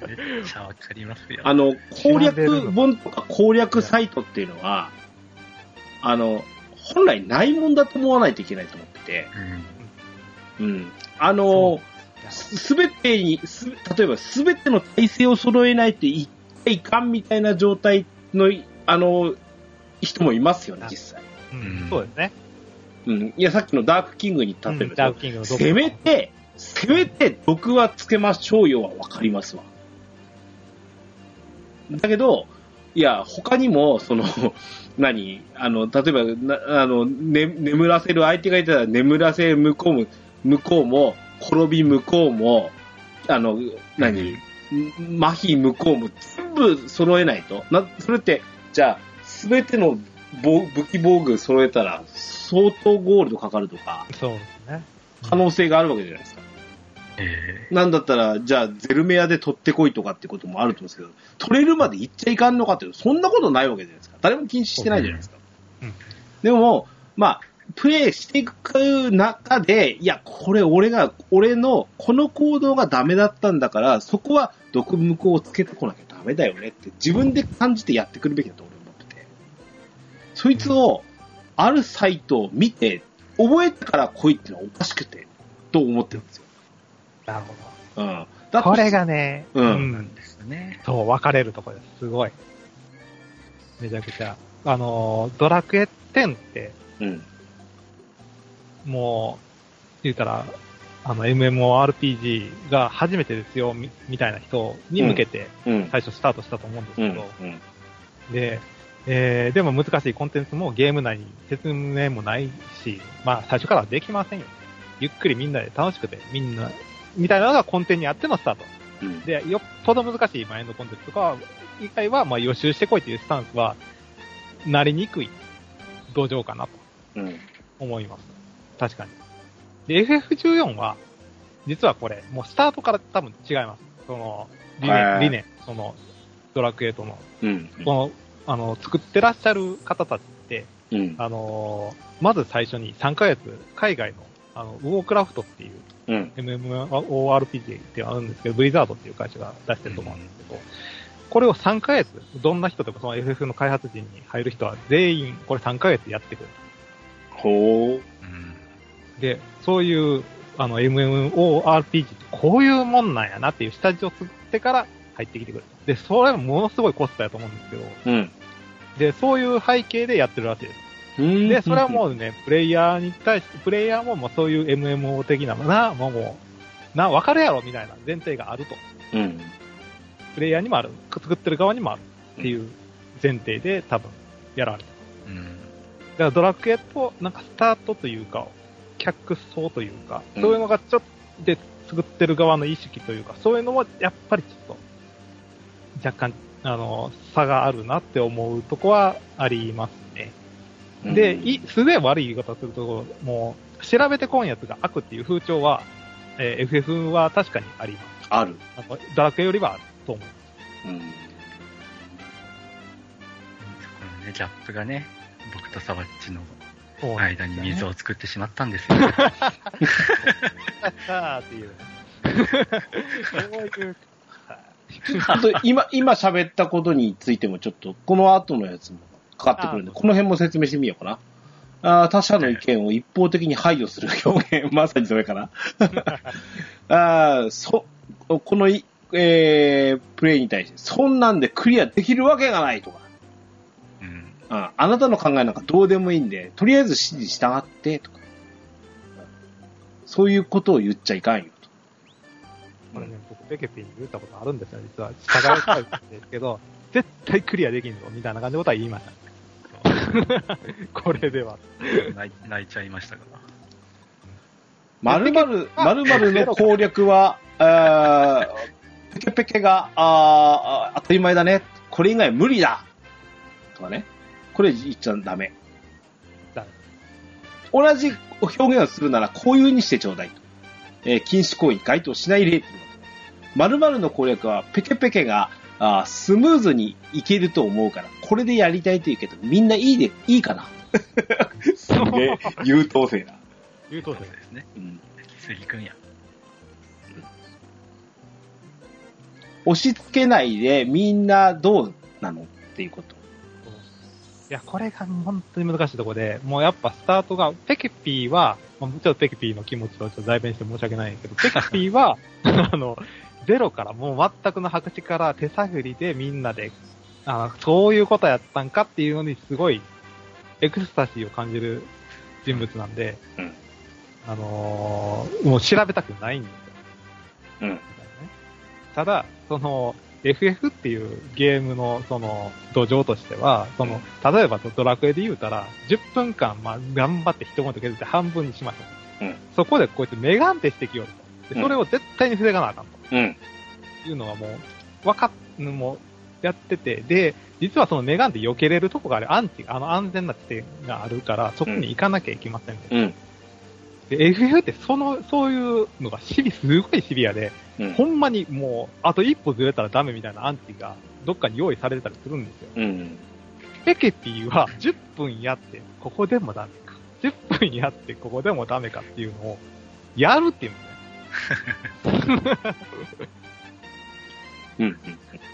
めっちゃわかりますよ。あの、攻略本とか攻略サイトっていうのは、あの、本来ないもんだと思わないといけないと思ってて、うん。うん。あの、すべてに、す例えばすべての体制を揃えないって言っていかんみたいな状態の、あの、人もいますよね、実際。ううんん、そうですね。うん。いや、さっきのダークキングに例えば、うんダークキングせめて、せめて毒はつけましょうよはわかりますわ。だけど、いや、他にも、その、何？あの、例えば、なあの、ね、眠らせる相手がいたら眠らせる向こうも、向こうも、転び向こうも、あの、何？麻痺向こうも全部揃えないと。な、それって、じゃあ、すべての防武器防具揃えたら、相当ゴールドかかるとか、そうですね。可能性があるわけじゃないですか。えなんだったら、じゃあ、ゼルメアで取ってこいとかってこともあると思うんですけど、取れるまで行っちゃいかんのかっていうと、そんなことないわけじゃないですか。誰も禁止してないじゃないですか。うんでも、まあ、プレイしていく中で、いや、これ俺が、俺の、この行動がダメだったんだから、そこは毒向こうをつけてこなきゃダメだよねって、自分で感じてやってくるべきだと俺は思ってて。そいつを、あるサイトを見て、覚えてから来いっていうのはおかしくて、と思ってるんですよ。なるほうん。だこれがね、うんー、なんですね。そう、分かれるところです。すごい。めちゃくちゃ。あの、ドラクエ10って、うん。もう、言うたら、あの、MMORPG が初めてですよ、みみたいな人に向けて、うん。最初スタートしたと思うんですうん。けど、うん。で、えー、でも難しいコンテンツもゲーム内に説明もないし、まあ最初からはできませんよ。ゆっくりみんなで楽しくて、みんな、みたいなのが根底にあってのスタート。うん。で、よっぽど難しいマインドコンテンツとか以外は、まあ予習してこいというスタンスは、なりにくい土壌かなとうん。思います。確かに。で、FF14 は、実はこれ、もうスタートから多分違います。その、理念、はい理念、その、ドラクエとの、うん。この、あの、作ってらっしゃる方たちって、うん。あのーまず最初に3ヶ月、海外の、あの、ウォークラフトっていううん。MMORPG ってあるんですけど、ブリザードっていう会社が出してると思うんですけど、これを3ヶ月、どんな人でもその FF の開発陣に入る人は全員、これ3ヶ月やってくる。ほう。うん。で、そういう、あの、MMORPG ってこういうもんなんやなっていう下地を作ってから入ってきてくる。で、それはものすごいコストやと思うんですけど、うん。で、そういう背景でやってるらしいです。うんで、それはもうね、プレイヤーに対して、プレイヤーももうそういう MMO 的な、な、もうもう、な、わかるやろみたいな前提があると。うん。プレイヤーにもある。作ってる側にもある。っていう前提で多分やられた。うん。だからドラクエと、なんかスタートというか、客層というか、うんそういうのがちょっと、で、作ってる側の意識というか、そういうのもやっぱりちょっと、若干、あの、差があるなって思うとこはありますね。で、い、すげえ悪い言い方すると、もう、調べてこんやつが悪っていう風潮は、えー FF は確かにあります。ある。あのドラクエよりはあると思う。うん。そこのね、ギャップがね、僕とサバッチの間に水を作ってしまったんですよ。あーっていう。そういう。ちょっと今、今喋ったことについてもちょっと、この後のやつもかかってくるんで、あこの辺も説明してみようかな。あー他者の意見を一方的に排除する表現、まさにそれかな。あーそ、このい、えー、プレイに対して、そんなんでクリアできるわけがないとか、うん。ああなたの考えなんかどうでもいいんで、とりあえず指示従って、とか。そういうことを言っちゃいかんよ、と。これね、僕、ペケピーに言ったことあるんですよ、実は。従いたいんですけど、絶対クリアできんぞ、みたいな感じのことは言いました。これでは。泣い泣いちゃいましたから。〇〇、〇〇の攻略は、あーペケペケが、あーあ当たり前だね。これ以外無理だ。とかね。これ言っちゃダメ。ダメ同じ表現をするなら、こういう風にしてちょうだいと。えー禁止行為に該当しない例っていうのが〇〇の攻略は、ペケペケが、あースムーズにいけると思うから、これでやりたいというけど、みんないいで、いいかな すげえ、優等生だ。言うとそうですね。うん杉くんや。押し付けないで、みんなどうなのっていうこと。いや、これが本当に難しいところで、もうやっぱスタートが、ペケピーは、まあちょっとペケピーの気持ちをちょっと代弁して申し訳ないんやけど、ペケピーは、あの、ゼロから、もう全くの白紙から手探りでみんなで、あそういうことやったんかっていうのにすごい、エクスタシーを感じる人物なんで、うんあのーもう調べたくないんですよ。うん。ただ、その、FF っていうゲームの、その、土壌としては、その、例えばドラクエで言うたら、10分間、まあ、頑張って一言削って半分にしましょう。うんそこでこいつメガンテしてきよると。でそれを絶対に防がなあかんうん。というのはもう、分かっ、もう、やってて、で、実はそのメガンテ避けれるとこがある、アンチ、あの安全な地点があるから、そこに行かなきゃいけませんね。うん。で、FF ってその、そういうのがシビ、すごいシビアで、うん。ほんまにもう、あと一歩ずれたらダメみたいなアンチが、どっかに用意されてたりするんですよ。うん。ペケピーは10分やって、ここでもダメか。10分やって、ここでもダメかっていうのを、やるっていうんですね。うん。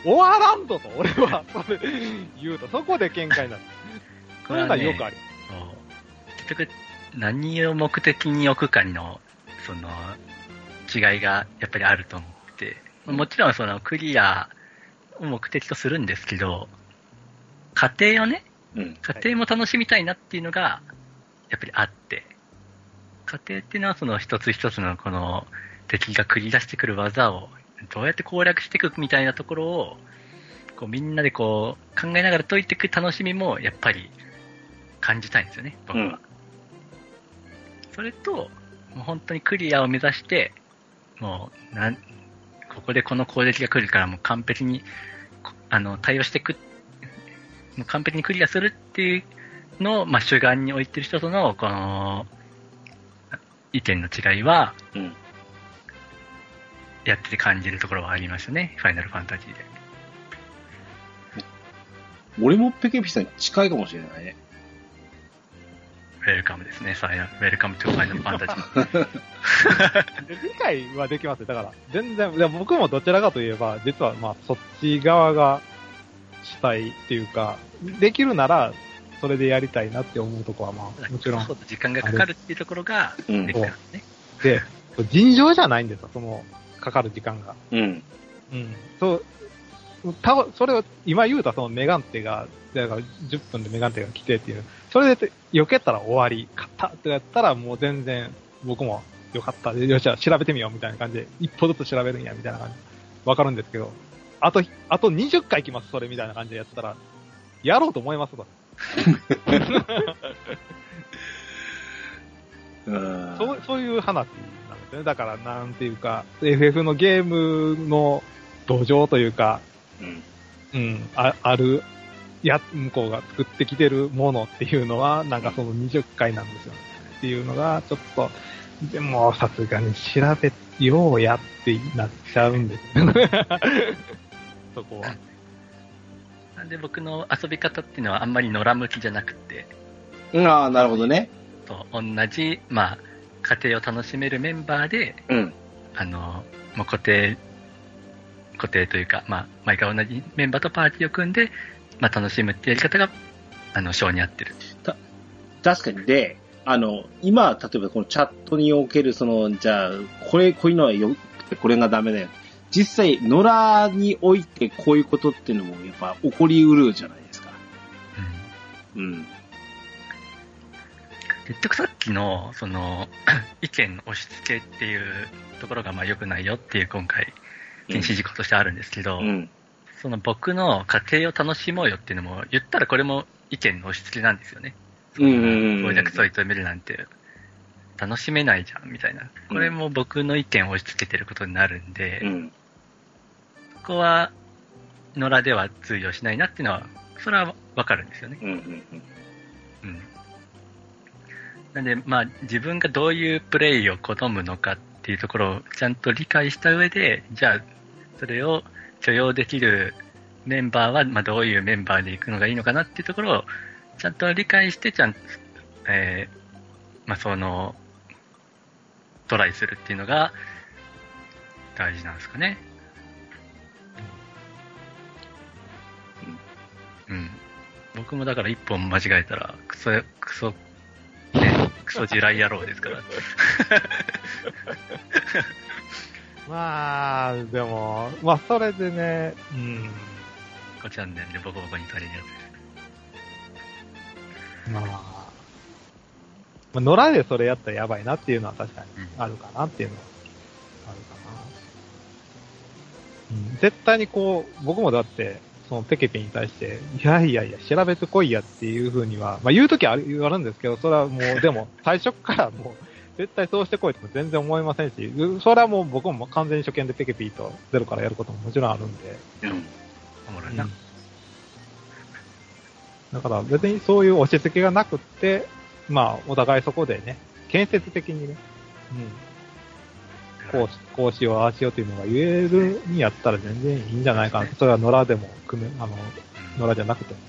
終わらんぞと、俺は、それ、言うと、そこで喧嘩になる。それがよくありそう結局、何を目的に置くかの、その、違いがやっぱりあると思って、もちろんそのクリアを目的とするんですけど、家庭をね、うん。家庭も楽しみたいなっていうのが、やっぱりあって、家庭っていうのはその一つ一つのこの敵が繰り出してくる技をどうやって攻略していくみたいなところを、こうみんなでこう考えながら解いていく楽しみもやっぱり感じたいんですよね、僕は。うんそれと、もう本当にクリアを目指して、もうなん、ここでこの攻撃が来るからもう完璧にこあの対応していくもう完璧にクリアするっていうのを、まあ、主眼に置いてる人との、この、意見の違いは、うん。やってて感じるところはありましたね、ファイナルファンタジーで。俺もペケピさんに近いかもしれないね。ウェルカムですね、 Final welcome to Final Fantasy。で理解はできますよ。だから、全然、いや僕もどちらかといえば、実はまあ、そっち側がしたいっていうか、できるなら、それでやりたいなって思うとこはまあ、もちろんそう時間がかかるっていうところが、うんネックなんですね。で、尋常じゃないんですよ、その、かかる時間が。うん。うん。そう、たそれを、今言うたそのメガンテが、だから10分でメガンテが来てっていう、それで避けたら終わり、勝ったってやったらもう全然、僕もよかった、よっしゃ、調べてみようみたいな感じで、一歩ずつ調べるんや、みたいな感じ。わかるんですけど、あと、あと20回来ます、それみたいな感じでやったら、やろうと思いますと。うん。そう、そういう話ですね。だから、なんていうか、FF のゲームの土壌というか、うん。うん、あある、や、向こうが作ってきてるものっていうのは、なんかその20回なんですよね。っていうのが、ちょっと、でも、さすがに調べようやってなっちゃうんですよね。そこは。なんで僕の遊び方っていうのはあんまり野良向きじゃなくて、ああ、なるほどね。と同じ、まあ、家庭を楽しめるメンバーで、うん。あの、もう固定、固定というか、まあ、毎回同じメンバーとパーティーを組んで、まあ、楽しむっていうやり方が、あの、性に合ってる。確かに。で、あの、今、例えばこのチャットにおける、その、じゃあ、これ、こういうのはよくて、これがダメだよ。実際、野良においてこういうことっていうのも、やっぱ起こりうるじゃないですか。うんうん。結局さっきの、その、意見の押し付けっていうところがまあ良くないよっていう今回、禁止事項としてあるんですけど、うん。その僕の家庭を楽しもうよっていうのも、言ったらこれも意見の押し付けなんですよね。うんうんうんプロジェクトを認めるなんて、楽しめないじゃん、みたいな。これも僕の意見を押し付けてることになるんで、うん。そこは、野良では通用しないなっていうのは、それはわかるんですよね。うん。うん。うん。なんで、まあ、自分がどういうプレイを好むのかっていうところをちゃんと理解した上で、じゃあ、それを許容できるメンバーは、まあ、どういうメンバーで行くのがいいのかなっていうところを、ちゃんと理解して、ちゃんと、えーまあ、その、トライするっていうのが、大事なんですかね。うん。僕もだから一本間違えたら、クソ、クソ、クソ地雷野郎ですから。まあ、でも、まあ、それでね、うん、こちらでボコボコにされるやつまあ、まあ、野良でそれやったらやばいなっていうのは確かにうんあるかなっていうのはあるかな。うん、絶対にこう、僕もだって、そのペケペに対して、いやいやいや、調べてこいやっていうふうには、まあ言うときはあるあるんですけど、それはもう、でも、最初からもう、絶対そうしてこいとも全然思いませんし、うそれはもう僕も完全に初見でペケピーとゼロからやることももちろんあるんで、うん。おもろいな。だから別にそういう押し付けがなくって、まあ、お互いそこでね、建設的にね、うん、こうし、こうしよう、ああしようというのが言えるにやったら全然いいんじゃないかな。それは野良でも、組め、あの、うん野良じゃなくても。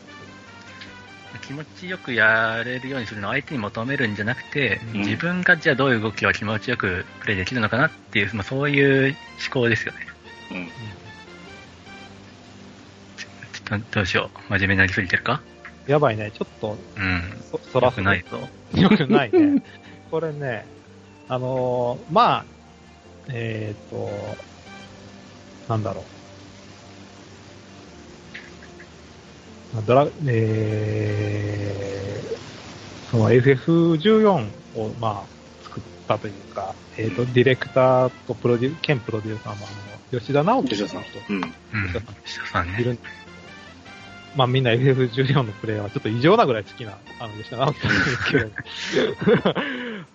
気持ちよくやれるようにするのを相手に求めるんじゃなくて、うん自分がじゃあどういう動きを気持ちよくプレイできるのかなっていう、まあ、そういう思考ですよね。うん。ちょっとどうしよう。真面目になりすぎてるか？やばいね、ちょっと、うん。そ、そらすよくないぞ。よくないね。これね、あのーまあ、えっ、と、なんだろう。まあドラ、えー、その FF14 を、まあ、作ったというか、えっ、と、ディレクターとプロデュ、兼プロデューサーのあの、吉田直樹吉田さんの人。うん。うん。下さんね。いるんまあみんな FF14 のプレイはちょっと異常なぐらい好きな、あの、吉田直樹さんなんですけど、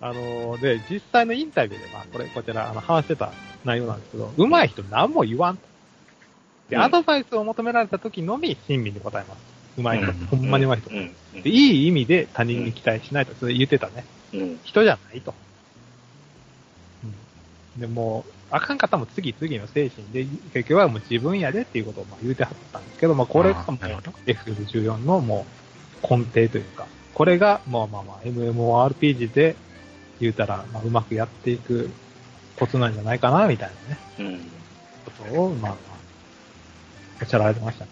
あの、で、実際のインタビューで、まあこれ、こちら、あの、話してた内容なんですけど、上手い人何も言わんと。で、うんアドバイスを求められた時のみ親身に答えます。上手い人、うんほんまに上手い人。うん。でいい意味で他人に期待しないと、それ言ってたね。うん。人じゃないと。うん、でもう、あかん方も次々の精神で、結局はもう自分やでっていうことをまあ言うてはったんですけど、まあこれがもうあーなるほど FF14 のもう根底というか、これがまあまあまあ MMORPG で言うたら、まあうまくやっていくコツなんじゃないかな、みたいなね、うん。ことを、まあまあ、おっしゃられてましたね。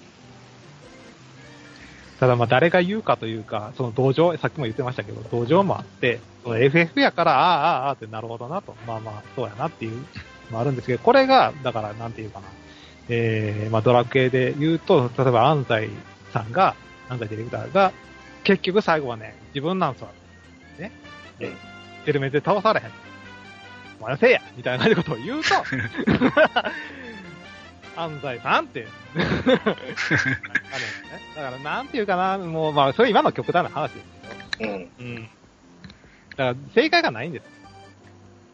ただまあ誰が言うかというか、その同情、さっきも言ってましたけど、同情もあって、FF やから、ああ、ああ、ああってなるほどなと。まあまあ、そうやなっていうのもあるんですけど、これが、だから、なんていうかな。えー、まあドラクエで言うと、例えば安西さんが、安西ディレクターが、結局最後はね、自分なんすわ。ね。でうん、エルメで倒されへん。お前のせいやみたいなことを言うと、安西さんって、あるんですね。だから、なんていうかな、もう、まあ、それ今の極端な話ですけど、うん。うん。だから、正解がないんです。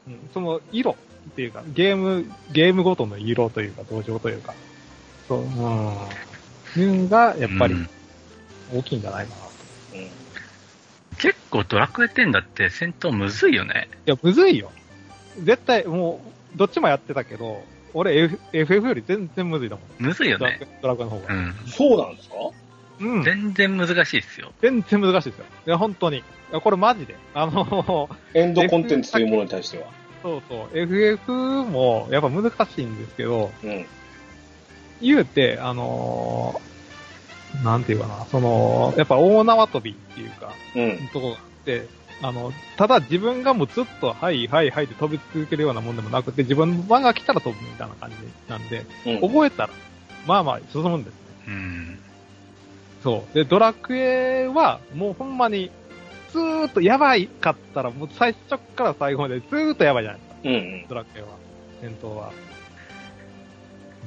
うん、その色っていうか、ゲーム、ゲームごとの色というか、同情というか、そう、うん。いうのが、やっぱりうん大きいんじゃないかなと。結構ドラクエ10だって戦闘むずいよね。いや、むずいよ。絶対、もう、どっちもやってたけど、俺、F、FF より全然むずいだもん。むずいよね。ドラクエドラクエの方が。うん。そうなんですか？うん。全然難しいっすよ。全然難しいですよ。いや、本当に。いや、これマジで。あの、エンドコンテンツというものに対しては。そうそう、FF もやっぱ難しいんですけど、うん。言うて、あのーなんていうかな、その、やっぱ大縄跳びっていうか、うん。とこがあっって、あの、ただ自分がもうずっと、はいはいはいって飛び続けるようなもんでもなくて、自分の番が来たら飛ぶみたいな感じなんで、うん覚えたら、まあまあ進むんですね。うん。そう。で、ドラクエは、もうほんまに、ずーっとやばいかったら、もう最初から最後までずーっとやばいじゃないですか、うんうん。ドラクエは。戦闘は。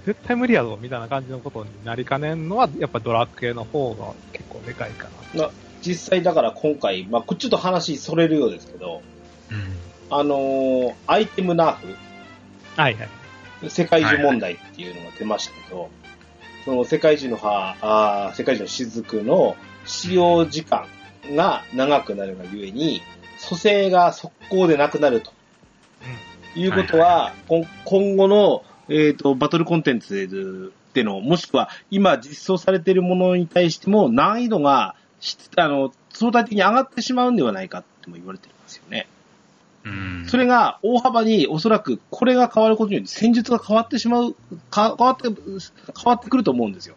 絶対無理やぞ、みたいな感じのことになりかねんのは、やっぱドラクエの方が結構でかいかな。実際だから今回、まあ、こちょっと話それるようですけど、うん。あのーアイテムナーフ、はいはい。世界中問題っていうのが出ましたけど、その世界中の葉、あー世界中の雫の使用時間が長くなるがゆえに、蘇生が速攻でなくなると。いうことは、今後の、えっ、と、バトルコンテンツでの、もしくは今実装されているものに対しても難易度が、しあの、相対的に上がってしまうんではないかっても言われてるんですよね。うん。それが大幅におそらくこれが変わることによって戦術が変わってしまう、か変わって、変わってくると思うんですよ。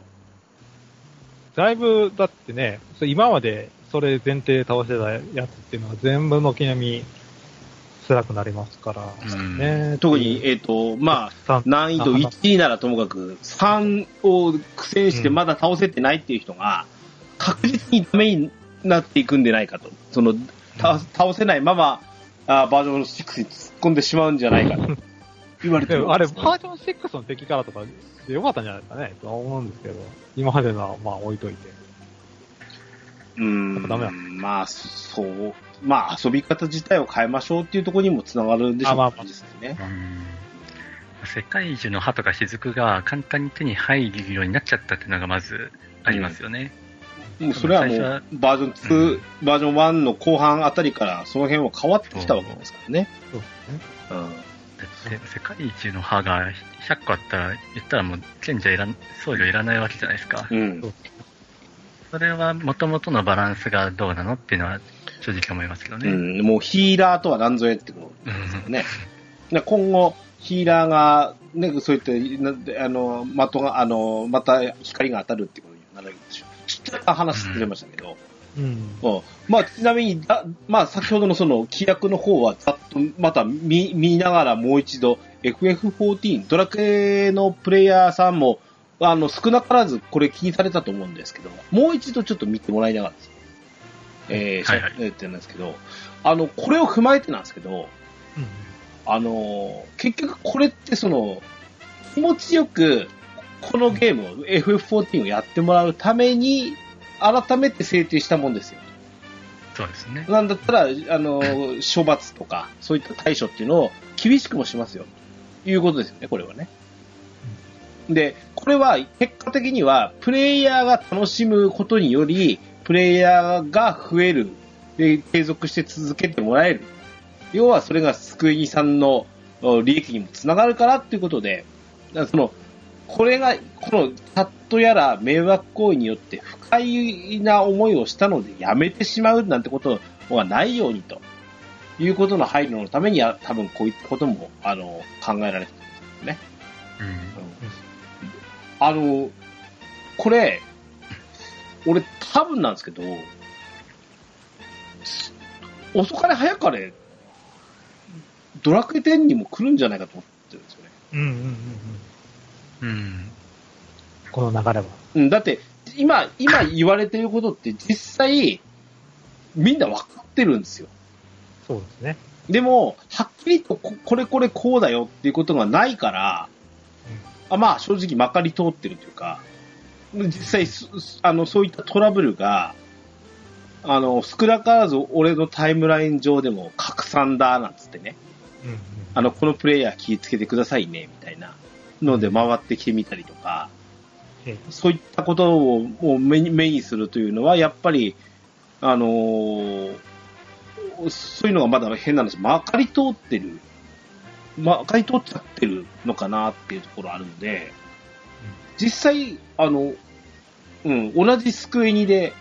だいぶ、だってね、今までそれ前提で倒してたやつっていうのは全部軒並み辛くなりますから、うん。ね。特に、えっ、と、まあ、さ難易度1ならともかく、3を苦戦してまだ倒せてないっていう人が、確実にダメになっていくんでないかと。その、た倒せないまま、あバージョン6に突っ込んでしまうんじゃないかと 言われてるでもあれ、バージョン6の敵からとかでよかったんじゃないですかね、とは思うんですけど、今までのはまあ置いといて。うーんダメなまあ、そう、まあ、遊び方自体を変えましょうっていうところにもつながるんでしょうあまあまあ世界中の歯とか雫が簡単に手に入るようになっちゃったっていうのがまずありますよね。もうそれはも最初はう、バージョン2、バージョン1の後半あたりから、その辺は変わってきたわけですからね。そうですね。うん。だって世界中の歯が100個あったら、言ったらもう賢者いらん、僧侶いらないわけじゃないですか。うんそれは元々のバランスがどうなのっていうのは正直思いますけどね。うん、もうヒーラーとは何ぞやってことですよね。で今後、ヒーラーが、ね、そういった、なあの、的が、あの、また光が当たるってことになるんでしょう。ちょっと話してくれましたけど、うん。うんまあ、ちなみにだ、まあ、先ほどのその規約の方はざっとまた見見ながらもう一度 FF14、ドラクエのプレイヤーさんも、あの、少なからずこれ気にされたと思うんですけど、もう一度ちょっと見てもらいながらですね、えー、しゃえーって言うんですけど、あの、これを踏まえてなんですけど、うん。あの、結局これってその、気持ちよく、このゲームを FF14 をやってもらうために、改めて制定したもんですよ。そうですね。なんだったら、あの、処罰とか、そういった対処っていうのを厳しくもしますよ。ということですよね、これはね。で、これは結果的には、プレイヤーが楽しむことにより、プレイヤーが増える。で、継続して続けてもらえる。要は、それが救いさんのお利益にもつながるからっていうことで、だからその、これが、このチャットやら迷惑行為によって不快な思いをしたのでやめてしまうなんてことはないようにということの配慮のためには多分こういったこともあの考えられてるんですね。うん。あの、これ、俺多分なんですけど、遅かれ早かれ、ドラクエ10にも来るんじゃないかと思ってるんですよね。うんうんうんうん。うん。この流れは。うん、だって、今、今言われてることって実際、みんな分かってるんですよ。そうですね。でも、はっきりとここれこれこうだよっていうことがないから、あまあ正直まかり通ってるというか、実際すあのそういったトラブルが、あの、少なからず俺のタイムライン上でも拡散だなんつってね、うんうん。あの、このプレイヤー気をつけてくださいね、みたいな。ので回ってきてみたりとか、ええ。そういったことをもう目に目にするというのは、やっぱり、あのーそういうのがまだ変な話、まかり通ってる、まかり通っちゃってるのかなっていうところあるので、実際、あの、うん、同じスクエニで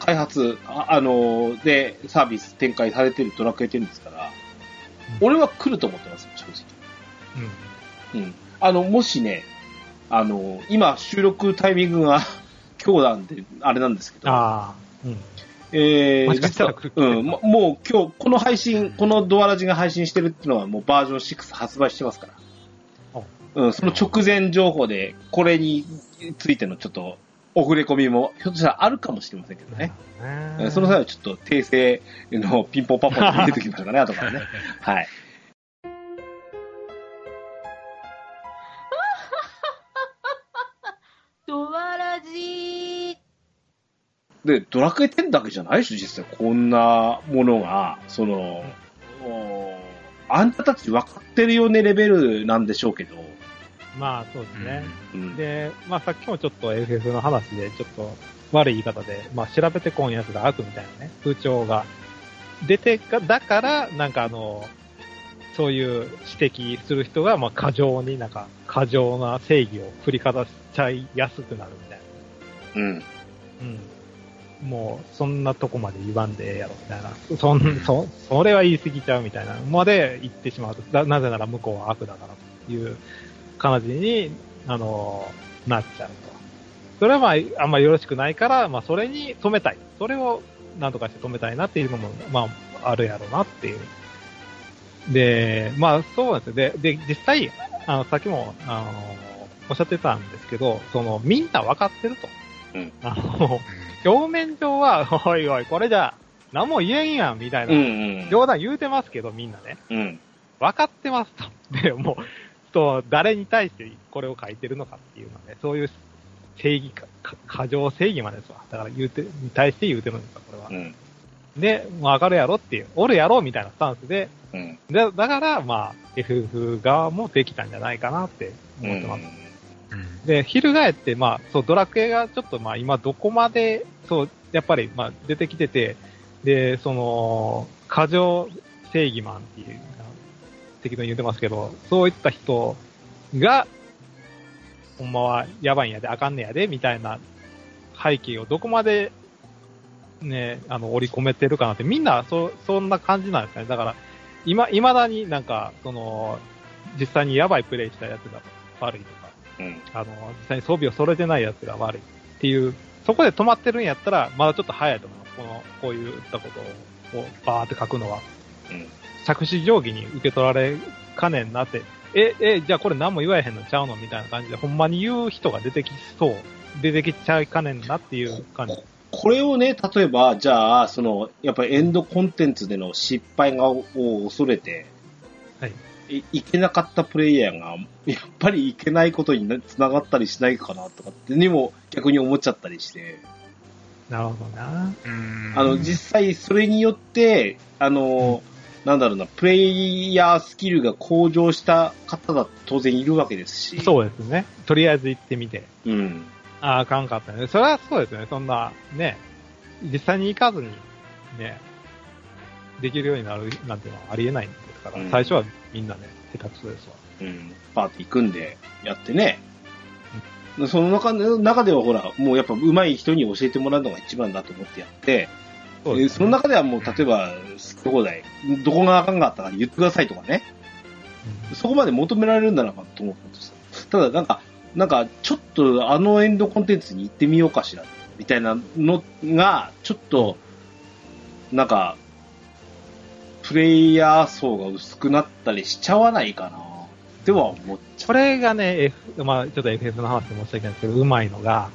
開発、ああのーで、サービス展開されてるドラクエ10ですから、俺は来ると思ってますよ、正直。うん。うん。あの、もしね、あの、今収録タイミングが 今日なんで、あれなんですけど、ああ。うん。えー、実はうん、ももう今日、この配信、このドアラジが配信してるっていうのはもうバージョン6発売してますから。うん、その直前情報で、これについてのちょっと、オフレコミも、ひょっとしたらあるかもしれませんけどね。うんその際はちょっと訂正のピンポンパンポンって出てきますからね、後からね。はい。で、ドラクエ10だけじゃないでしょ、実際。こんなものが、その、おあんたたち分かってるよねレベルなんでしょうけど。まあ、そうですね。うん。で、まあさっきもちょっと FF の話で、ちょっと悪い言い方で、まあ調べてこんやつが悪みたいなね、風潮が出てか、だから、なんかあの、そういう指摘する人が、まあ過剰になんか、過剰な正義を振りかざしちゃいやすくなるみたいうん。な。うん。もう、そんなとこまで言わんでええやろ、みたいな。そん、そ、それは言い過ぎちゃうみたいなまで言ってしまうと。ななぜなら向こうは悪だからという感じに、あの、なっちゃうと。それはまあ、あんまりよろしくないから、まあ、それに止めたい。それをなんとかして止めたいなっていうのも、まあ、あるやろうなっていう。で、まあ、そうなんですよ。で、で、実際、あの、さっきも、あの、おっしゃってたんですけど、その、みんな分かってると。うんあの、表面上は、おいおい、これじゃ、何も言えんやん、みたいな。うんうん。冗談言うてますけど、みんなね。うん。分かってますと。で、もう、と、誰に対してこれを書いてるのかっていうのはね、そういう正義か、か過剰正義までですわ。だから言うて、に対して言うてるんですか、これは。うん。で、もう上がるやろっていう、おるやろみたいなスタンスで、うん。でだから、まあ、FF 側もできたんじゃないかなって思ってます。うん。で、翻って、まあ、そう、ドラクエがちょっと、まあ、今どこまで、そう、やっぱり、まあ、出てきてて、で、その、過剰正義マンっていう、適当に言ってますけど、そういった人が、ほんまはやばいんやで、あかんねやで、みたいな背景をどこまで、ね、あの、織り込めてるかなって、みんな、そ、そんな感じなんですね。だから、今、未だになんか、その、実際にやばいプレイしたやつが悪いと、うん。あの、実際に装備を揃えてないやつが悪いっていう、そこで止まってるんやったら、まだちょっと早いと思います。この、こういったことを、バーって書くのは。うん。着手定規に受け取られかねんなって、え、え、じゃあこれ何も言わへんのちゃうのみたいな感じで、ほんまに言う人が出てきそう。出てきちゃいかねんなっていう感じ。これをね、例えば、じゃあ、その、やっぱりエンドコンテンツでの失敗がを恐れて、はい。いいけなかったプレイヤーが、やっぱりいけないことにな繋がったりしないかなとかってにも逆に思っちゃったりして、なるほどな。うんあの、実際それによって、あの、なんだろうな、プレイヤースキルが向上した方だって当然いるわけですし。そうですね。とりあえず行ってみて。う。うん。ああ、あかんかったね。それはそうですよね。そんな、ね、実際に行かずに、ね、できるようになるなんていうのはありえないんですから、うん最初はみんなね、下手くそですわ。うん。パーティー組んでやってね。その中で中ではほら、もうやっぱ上手い人に教えてもらうのが一番だと思ってやって、そうですえその中ではもう例えば、好き放題、どこがあかんかったか言ってくださいとかね。そこまで求められるんだなと思うんですよ。ただなんか、なんか、ちょっとあのエンドコンテンツに行ってみようかしら、みたいなのが、ちょっと、なんか、プレイヤー層が薄くなったりしちゃわないかな、では思っちゃこれがね、F、まあちょっと FF の話で申し訳ないんですけど、うまいのが、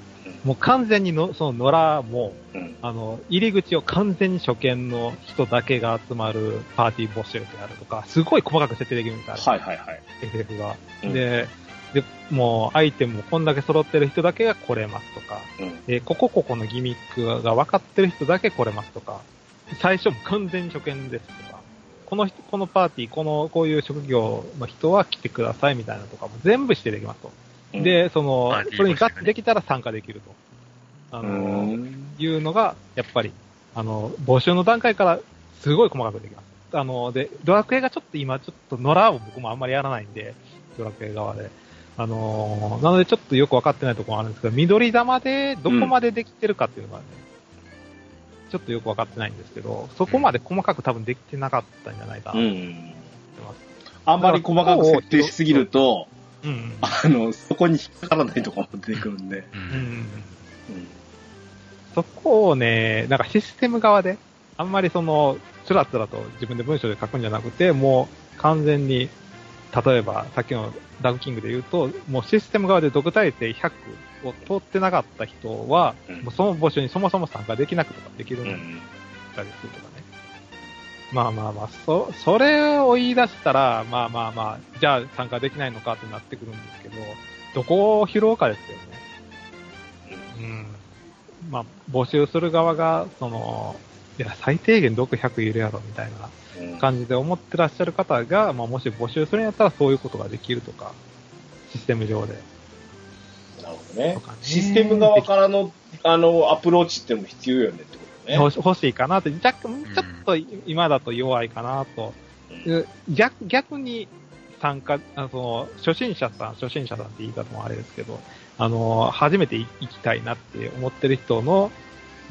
もう完全にの、その野良も、う。うん。あの、入り口を完全に初見の人だけが集まるパーティー募集であるとか、すごい細かく設定できるんですよ、あれはいはいはい。FF が。うんで、で、もうアイテムもこんだけ揃ってる人だけが来れますとか、うん。えーここここのギミックが分かってる人だけ来れますとか、最初も完全に初見ですこの人、このパーティー、この、こういう職業の人は来てくださいみたいなのとかも全部してできますと。うん、で、そのそれに合致できたら参加できると。あうの、ん。いうのが、やっぱり、あの、募集の段階からすごい細かくできます。あの、で、ドラクエがちょっと今、ちょっと野良を僕もあんまりやらないんで、ドラクエ側で。あのーなのでちょっとよくわかってないところあるんですけど、緑玉でどこまでできてるかっていうのがね、ちょっとよくわかってないんですけど、そこまで細かく多分できてなかったんじゃないかなと思ってうん。ます。あんまり細かく設定しすぎると、うん。あの、そこに引っかからないとかも出てくるんで。ううんん。うん。そこをね、なんかシステム側で、あんまりその、つらつらと自分で文章で書くんじゃなくて、もう完全に、例えばさっきのダグキングで言うと、もうシステム側で独体制100を通ってなかった人は、うんもうその募集にそもそも参加できなくとかできるんだうん。ったりするとかね。まあまあまあ、そ、それを言い出したら、まあまあまあ、じゃあ参加できないのかってなってくるんですけど、どこを拾うかですよね。うん。まあ、募集する側が、その、いや、最低限毒100いるやろ、みたいなうん感じで思ってらっしゃる方が、まあもし募集するんやったらそういうことができるとか、システム上で。なるほどねね。システム側からの、あの、アプローチっていうのも必要よねってことね。欲しいかなって、若干、ちょっと今だと弱いかなと。逆逆に参加、あのその初心者さん、初心者さんって言い方もあれですけど、あの、初めて行きたいなって思ってる人の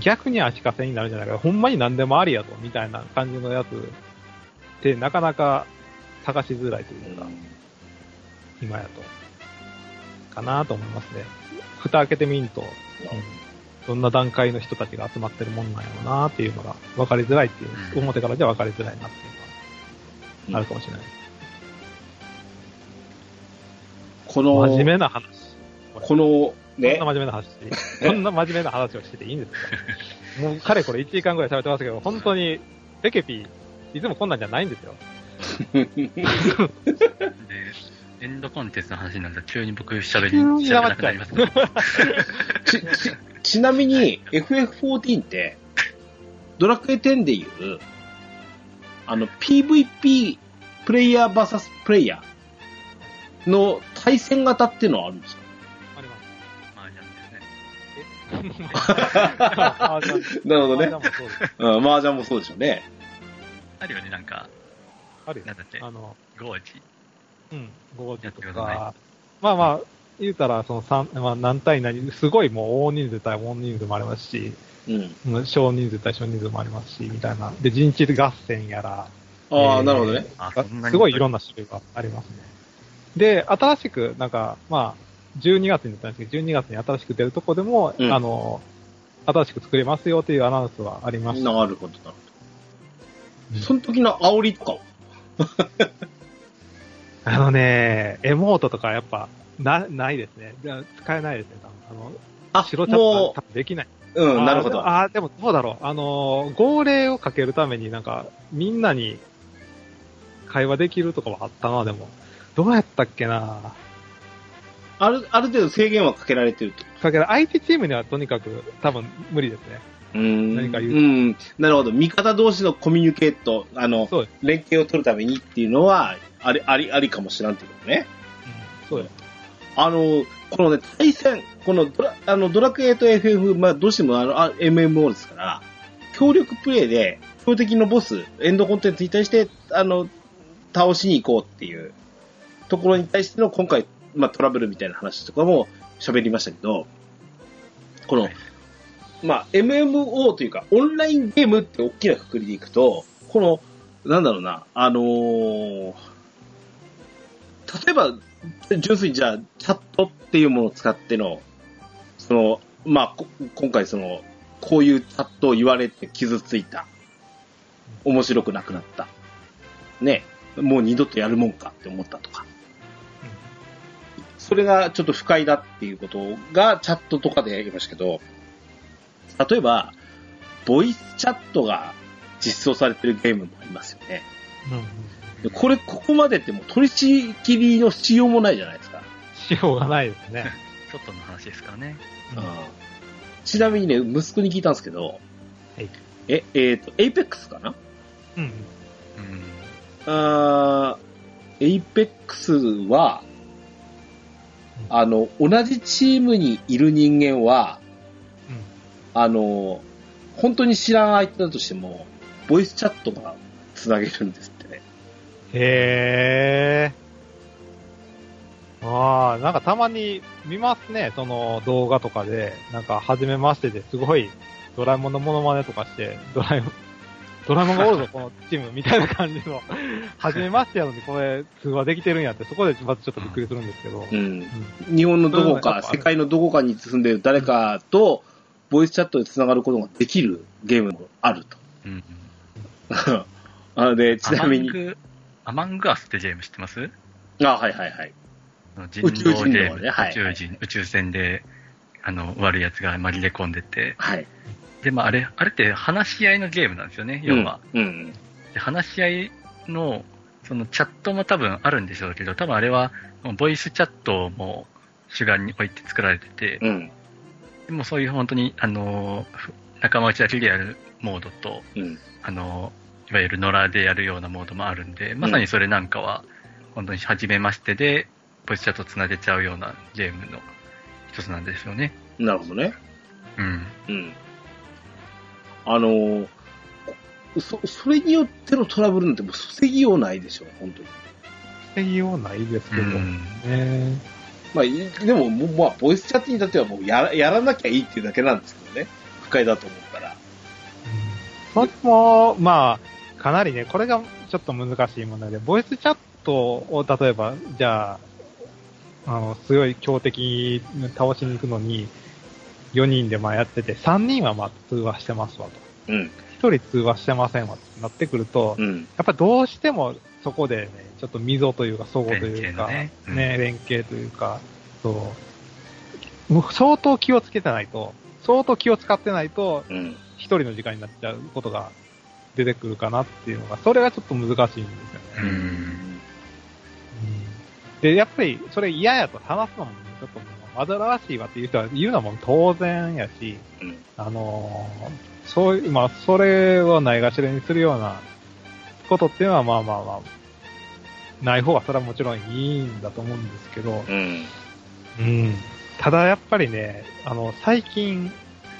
逆に足かせになるんじゃないか、ほんまに何でもありやと、みたいな感じのやつってなかなか探しづらいというか、今やと。かなと思いますね。蓋開けてみんと、うんどんな段階の人たちが集まってるもんなんやろうなっていうのが分かりづらいっていう、うん表からじゃ分かりづらいなっていうのはあるかもしれない。この、真面目な話。この、こんねな、真面目な話。こんな真面目な話をしてていいんですか？もう、かれこれ1時間ぐらい喋ってますけど、本当に、ペケピー、いつもこんなんじゃないんですよ。で、エンドコンテンツの話になったら急に僕喋り、喋らなくなりますね。ち、ち、ちなみに、FF14 って、ドラクエ10でいう、あの、PVP プレイヤー VS プレイヤーの対戦型っていうのはあるんですか？あります。まあ、じゃあですね。なるほどねあじゃあもうそうですうん、麻雀もそうでしょうね。あるよね、なんか、あるよなんだっけあの、ゴージ。うん、5時とやってことか、まあまあ、言うたら、その三まあ何対何、すごいもう大人数対大人数もありますし、うん。うん少人数対少人数もありますし、みたいな。で、陣地合戦やら、ああ、えーなるほどね。すごいいろんな種類がありますね。で、新しく、なんか、まあ、12月に出たんですけど、12月に新しく出るとこでも、うんあの、新しく作れますよっていうアナウンスはありました。なるほど、なるほうんど。その時の煽りとかは あのね、エモートとかやっぱ、な、ないですね。じゃあ使えないですね、多分。あの、あ白チャッ分できない。う、うん、なるほど。ああ、でもどうだろう。あのー、号令をかけるためになんか、みんなに会話できるとかはあったな、でも。どうやったっけなある、ある程度制限はかけられてると。かける、相手チームにはとにかく多分無理ですね。うーん。何か言ううん。なるほど。味方同士のコミュニケート、あの、そうです。連携を取るためにっていうのは、あり、あり、ありかもしらんっていうことね。うん、そうです。あの、このね、対戦、このドラ、あの、ドラクエと FF、まあ、どうしてもあの、あ MMO ですから、協力プレイで、標的のボス、エンドコンテンツに対して、あの、倒しに行こうっていうところに対しての今回、まあ、トラブルみたいな話とかも喋りましたけど、この、はいまあ、MMO というか、オンラインゲームって大きなくくりでいくと、この、なんだろうな、あのー例えば、純粋にじゃあ、チャットっていうものを使っての、その、まあ、こ今回その、こういうチャットを言われて傷ついた。面白くなくなった。ね。もう二度とやるもんかって思ったとか。それがちょっと不快だっていうことがチャットとかでやりましたけど、例えば、ボイスチャットが実装されてるゲームもありますよね。うん。うん。でこれ、ここまでってもう取り仕切りのしようもないじゃないですか。しようがないですね。外の話ですからね。うんちなみにね、息子に聞いたんですけど、はいえ、えっ、と、 Apex かな？うん。うん。あー Apex は、あの、同じチームにいる人間は、あの、本当に知らん相手だとしても、ボイスチャットが繋げるんですってね。へー。ああ、なんかたまに見ますね、その動画とかで、なんか初めましてですごいドラえもんのモノマネとかして、ドラえもん、ドラえもんがおるぞ、このチームみたいな感じの、初めましてやのにこれ通話できてるんやって、そこでまずちょっとびっくりするんですけど。うん。うん日本のどこか、世界のどこかに住んでる誰かと、ボイスチャットで繋がることができるゲームもあると。うん。あので、ちなみにアマン、グ、アマングアスってゲーム知ってます？あ、はいはいはい。人宇宙人狼ゲーム、のねはい宇宙人、宇宙船で、あの、悪い奴が紛れ込んでて、はい。で、まあ、あれ、あれって話し合いのゲームなんですよね、要は。うん。うん。で話し合いの、そのチャットも多分あるんでしょうけど、多分あれは、ボイスチャットも主眼に置いて作られてて、うん。でもそういう本当に、あの、ふ仲間内だけでやるモードと、うん。あの、いわゆる野良でやるようなモードもあるんで、まさにそれなんかは、本当に初めましてで、ボイスチャットつなげちゃうようなゲームの一つなんですよね。なるほどね。うん。うん。あのーそ、それによってのトラブルなんてもう防ぎようないでしょ、本当に。防ぎようないですけど、うんね。まあ、いでも、まあ、ボイスチャットに至ってはもうやらやらなきゃいいっていうだけなんですけどね。不快だと思ったら。それも、まあ、かなりね、これがちょっと難しい問題で、ボイスチャットを、例えば、じゃあ、あの、すごい強敵に倒しに行くのに、4人でまあやってて、3人はまあ通話してますわと。うん。1人通話してませんわってなってくると、うん。やっぱどうしてもそこでね、ちょっと溝というか、相互というか、連携のねねうん連携というか、そう、もう相当気をつけてないと、相当気を使ってないと、うん。一人の時間になっちゃうことが出てくるかなっていうのが、それがちょっと難しいんですよね。うん。で、やっぱりそれ嫌やと話すのもね、ちょっと煩わしいわっていう人は言うのも当然やし、うん。あのーそういう、まあ、それをないがしろにするようなことっていうのは、まあまあまあ、ない方がそれはもちろんいいんだと思うんですけど、うん。うん。ただやっぱりね、あの、最近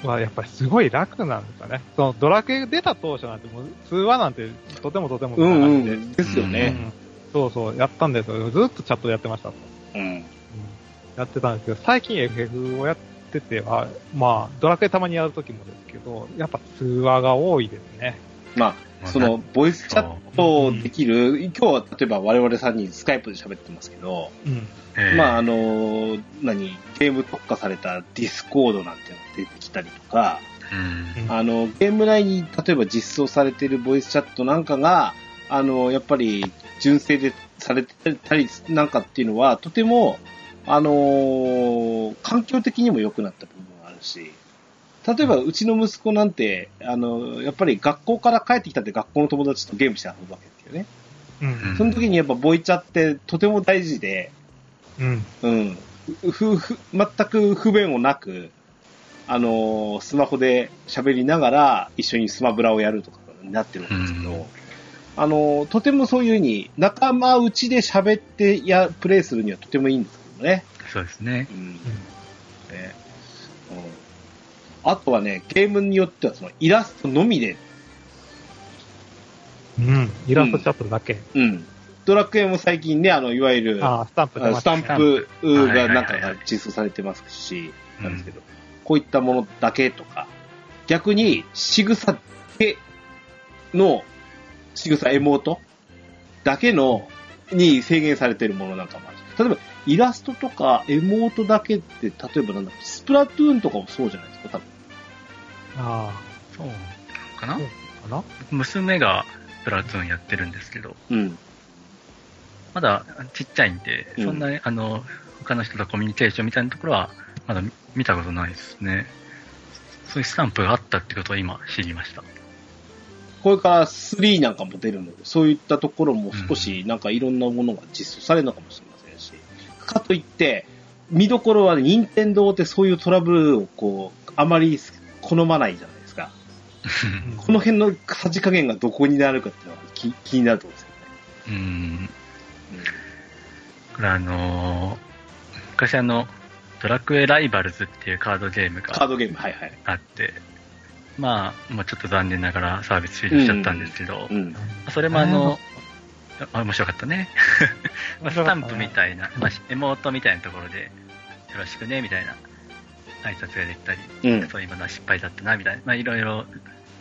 はやっぱりすごい楽なんですよね。そのドラクエ出た当初なんてもう通話なんてとてもとてもうんうなくてん。ですようね。んそうそう、やったんですよ。ずっとチャットやってましたと。うん。うんやってたんですけど、最近 FF をやってては、まあ、ドラクエたまにやるときもですけど、やっぱ通話が多いですね。まあ、その、ボイスチャットできる、今日は例えば我々3人スカイプで喋ってますけど、うん。えーまあ、あの、何、ゲーム特化されたディスコードなんていうのが出てきたりとか、うん。あの、ゲーム内に例えば実装されているボイスチャットなんかが、あの、やっぱり純正でされてたりなんかっていうのは、とても、あの環境的にも良くなった部分があるし、例えばうちの息子なんて、あの、やっぱり学校から帰ってきたって学校の友達とゲームして遊ぶわけですよね。うん。その時にやっぱボイチャってとても大事で、うん。うん。ふ、ふ、全く不便をなく、あのースマホで喋りながら一緒にスマブラをやるとかになってるんですけど、うんあのーとてもそういうふうに仲間内で喋ってや、プレイするにはとてもいいんですけどね。そうですね。うん。ねうん。あとはね、ゲームによってはそのイラストのみで、うん。イラストチャットだけ。うん。ドラクエも最近ね、あの、いわゆる、スタンプスタンプがなんか実装されてますし、うんなんですけど、こういったものだけとか、逆に仕草だけの、仕草エモートだけの、に制限されているものなんかもあるし例えば、イラストとかエモートだけって、例えばなんだろう、スプラトゥーンとかもそうじゃないですか、多分。あそうかな？あ、かな？娘がプラトゥーンやってるんですけど、うん。まだちっちゃいんで、うんそんなに、あの、他の人とコミュニケーションみたいなところは、まだ見たことないですね。そういうスタンプがあったってことを今知りました。これから3なんかも出るので、そういったところも少しなんかいろんなものが実装されるのかもしれませんし、かといって、見どころはね、任天堂ってそういうトラブルをこう、あまり好まないじゃないですか。この辺のさじ加減がどこになるかっていうのは気気になるところですよね。うん。これあのー昔あの、ドラクエライバルズっていうカードゲームがカードゲーム、はいはい。あって、まあ、もうちょっと残念ながらサービス終了しちゃったんですけど、うん。それもあの、あ面白かったね。まあ、スタンプみたいな、まあ、エモートみたいなところで、よろしくね、みたいな挨拶ができたり、うん。そう今のは失敗だったな、みたいな、まあ、いろいろ、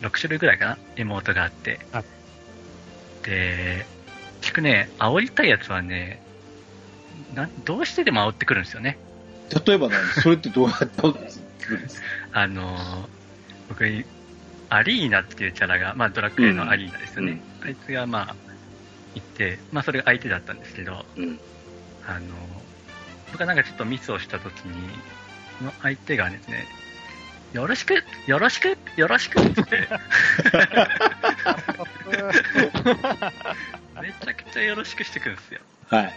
6種類ぐらいかな、エモートがあってあ。で、聞くね、煽りたいやつはね、なんどうしてでも煽ってくるんですよね。例えばね、それってどうやって煽るんですかくるんですか？あのー僕に、アリーナっていうキャラが、まあドラクエのアリーナですよね。あいつがまあ、いて、まあそれが相手だったんですけど、うん。あのー僕がなんかちょっとミスをした時に、その相手がですね、よろしくよろしくよろしくって言って、めちゃくちゃよろしくしてくるんですよ。はい。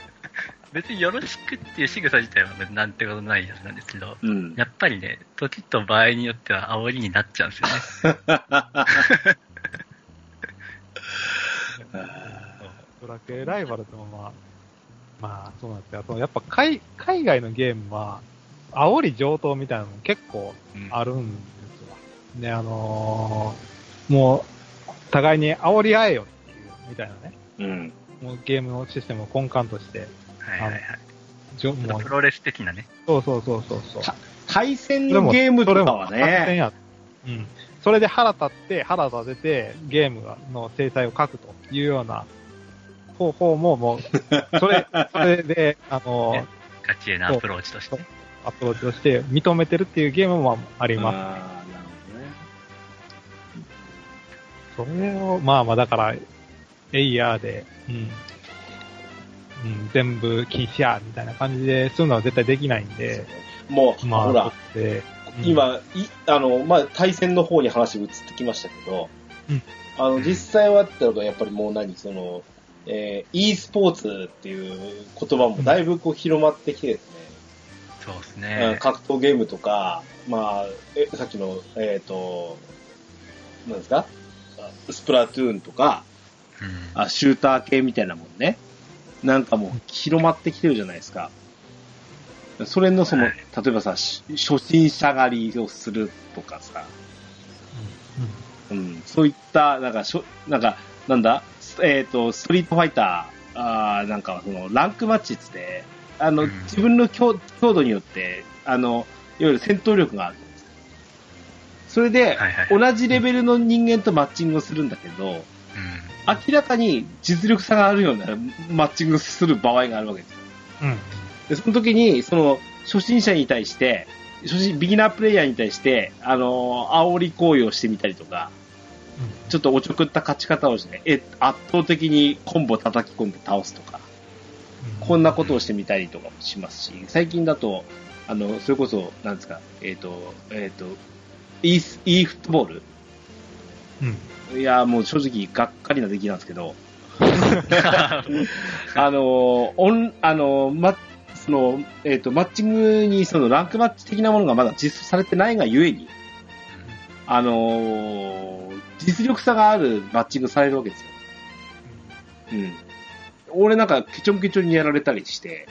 別によろしくっていう仕草自体はなんてことないやつなんですけど、うん。やっぱりね、時と場合によっては煽りになっちゃうんですよね。ドラクエライバルでもまあ、まあそうなんですよ。やっぱ海海外のゲームは、煽り上等みたいなのも結構あるんですわ。で、あのーもう、互いに煽り合えよっていう、みたいなね。うん。もうゲームのシステムを根幹として、はいはいはい。じょもうプロレス的なね。そうそうそうそうそう。た対戦のゲームとかはそれも作戦ね、やうん。それで腹立って、腹立てて、ゲームの制裁を書くというような方法ももう、それ、それで、あのね、ガチへのアプローチとしてね。アプローチをして認めてるっていうゲームもあります。あーなるほどね。それを、まあまあだから、エイヤーで、うん。うん、全部禁止や、みたいな感じでするのは絶対できないんで、もう、まあ、ほら、今、い、あの、まあ、対戦の方に話移ってきましたけど、うんあの、実際はってのが、やっぱりもう何、その、えー、e スポーツっていう言葉もだいぶこう広まってきてですね、そうですうんね。格闘ゲームとか、まあ、えさっきの、えっ、と、なんですか？あスプラトゥーンとか、うんあシューター系みたいなもんね。なんかもう広まってきてるじゃないですか。それのその、はい。例えばさ、し初心者狩りをするとかさ、うん。うん、そういった、なんか、しょなんか、なんだ、スえっ、と、ストリートファイター、あーなんか、その、ランクマッチって、あの、うん。自分の強強度によって、あの、いわゆる戦闘力がある。んです。それで、はいはい。同じレベルの人間とマッチングをするんだけど、うん。明らかに実力差があるようなマッチングする場合があるわけですよ。うん。で、その時に、その、初心者に対して、初心、ビギナープレイヤーに対して、あの、煽り行為をしてみたりとか、ちょっとおちょくった勝ち方をして、え、圧倒的にコンボ叩き込んで倒すとか、こんなことをしてみたりとかもしますし、最近だと、あの、それこそ、なんですか、えっ、と、えっ、と、e ス、e フットボール？うん。いや、もう正直、がっかりな出来なんですけど、あの、オン、あの、ま、その、えっ、と、マッチングに、その、ランクマッチ的なものがまだ実装されてないがゆえに、あの実力差があるマッチングされるわけですよ。うん。俺なんか、ケチョンケチョンにやられたりして、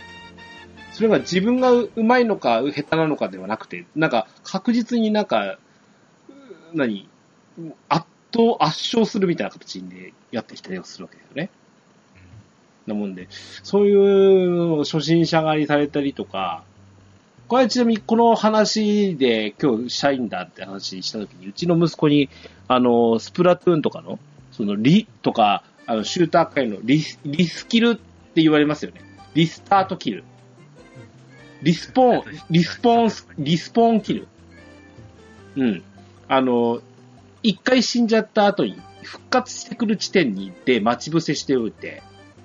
それが自分がうまいのか、下手なのかではなくて、なんか、確実になんか、何圧倒、圧勝するみたいな形でやってきたりするわけですよね。なもんで、そういう初心者狩りされたりとか、これちなみにこの話で今日したいんだって話したときに、うちの息子に、あの、スプラトゥーンとかの、そのリとか、あの、シューター界のリ、リスキルって言われますよね。リスタートキル。リスポーン、リスポーン、リスポーンキル。うん。あの、一回死んじゃった後に復活してくる地点に行って待ち伏せしておいて、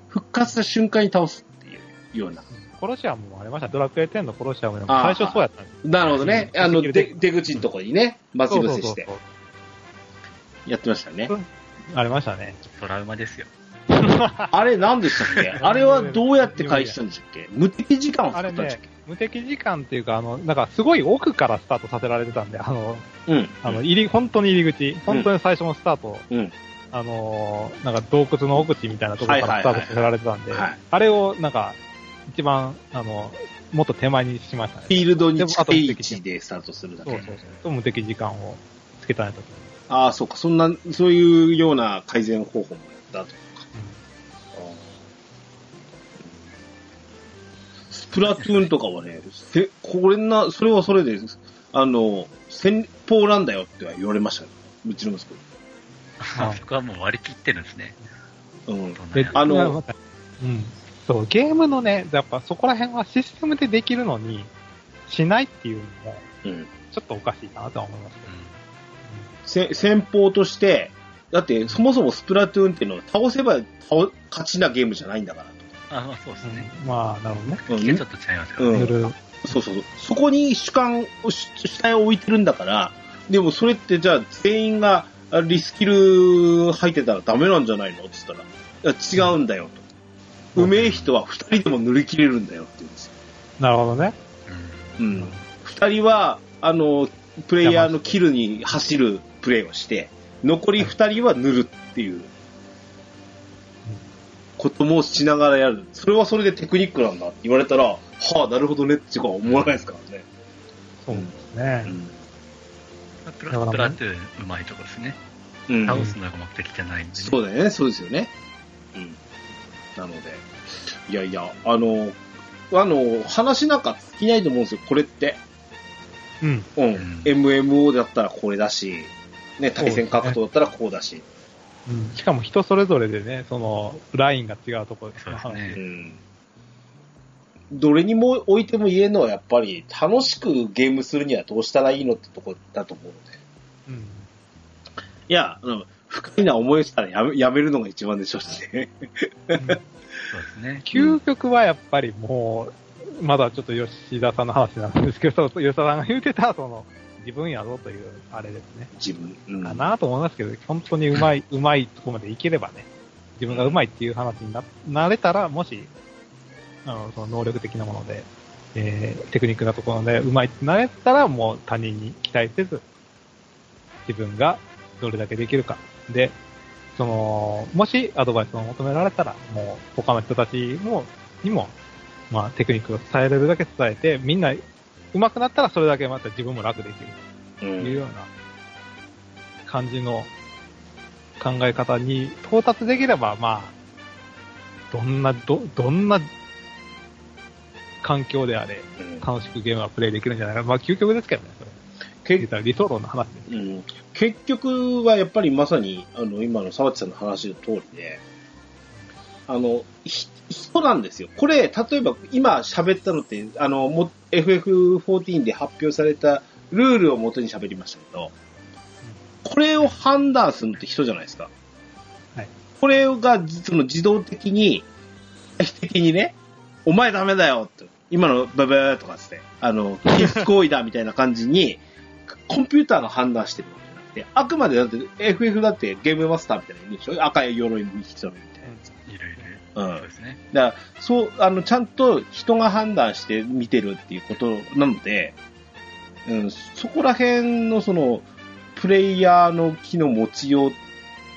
復活した瞬間に倒すっていうような。コロシアムもありました。ドラクエ10のコロシアムでも最初そうやったんですなるほどね。うんあの、出口のところにね、待ち伏せしてやってましたねう。んありましたね。トラウマですよ。あれ何でしたっけ？あれはどうやって回避したんでしたっけ？無敵時間をあれね作ったんでしたっけ、無敵時間っていうか、あの、なんかすごい奥からスタートさせられてたんで、あの、うん。あの、入り、本当に入り口、本当に最初のスタート、うん。あのーなんか洞窟の奥地みたいなところからスタートさせられてたんで、はいはいはいあれをなんか、一番、あの、もっと手前にしましたねフ。ィールドに近い位置でスタートするだけ。そうそうそう。と無敵時間をつけたんやったとああ、そうか。そんな、そういうような改善方法もやったと。スプラトゥーンとかはね、せ、これな、それはそれで、あの、戦法なんだよっては言われましたね。うちの息子に。あそこはもう割り切ってるんですね。うん。で、あのうん。そう、ゲームのね、やっぱそこら辺はシステムでできるのに、しないっていうのも、うん。ちょっとおかしいかなとは思いますけど。せ先方として、だってそもそもスプラトゥーンっていうのは倒せば倒勝ちなゲームじゃないんだからあ、まあそうですね。うんまあ、なるほどね。と。うんちょっと違いますよね。うん。そうそうそう。そこに主観を、主主体を置いてるんだから、でもそれってじゃあ全員があリスキル入ってたらダメなんじゃないの？って言ったら、いや違うんだよと。うめえ人は二人でも塗り切れるんだよって言うんですよ。なるほどね。うん。二人は、あの、プレイヤーのキルに走るプレイをして、残り二人は塗るっていうこともしながらやる。それはそれでテクニックなんだって言われたら、はあ、なるほどねってしか思わないですからね。そうですね。プラスプラトゥーンうまいところですね。うん。倒すのが目的じゃないんで、ね。そうだよね、そうですよね。うん。なので、いやいや、あの、あの、話なんか尽きないと思うんですよ、これって。うん。うん。ん MMO だったらこれだし、ね、対戦格闘だったらこうだし。うんしかも人それぞれでね、その、ラインが違うところそうですねうん。どれにも置いても言えるのはやっぱり、楽しくゲームするにはどうしたらいいのってとこだと思うので。うん。いや、あの不快な思いをしたらやめ やめるのが一番でしょうね。そうですね。究極はやっぱりもう、まだちょっと吉田さんの話なんですけど、吉田さんが言ってた、その、自分やぞという、あれですね。自分。うんかなと思いますけど、本当にうまい、うまいとこまでいければね、自分がうまいっていう話にななれたら、もし、あの、その能力的なもので、えー、テクニックなところでうまいってなれたら、もう他人に期待せず、自分がどれだけできるか。で、その、もしアドバイスを求められたら、もう他の人たちも、にも、まあテクニックを伝えれるだけ伝えて、みんな上手くなったらそれだけまた自分も楽できる。うんいうような感じの考え方に到達できれば、まあ、どんな、ど、どんな環境であれ、うん楽しくゲームはプレイできるんじゃないかな。まあ、究極ですけどね、それ。け言ったら理想論の話です。うん結局はやっぱりまさに、あの、今の沢地さんの話の通りで、あの、ひ人なんですよ。これ、例えば今喋ったのって、あの、も FF14 で発表されたルールを元に喋りましたけど、これを判断するのって人じゃないですか。はい。これが、その自動的に、的にね、お前ダメだよ今のブブーとかつって、あの、禁止行為だみたいな感じに、コンピューターが判断してるわけじゃなくて、あくまでだって FF だってゲームマスターみたいなのいるでしょ？赤い鎧に人みたいなやつ。いろいうんろ。そうですね。だから、そう、あの、ちゃんと人が判断して見てるっていうことなので、うん、そこら辺のその、プレイヤーの気の持ちよう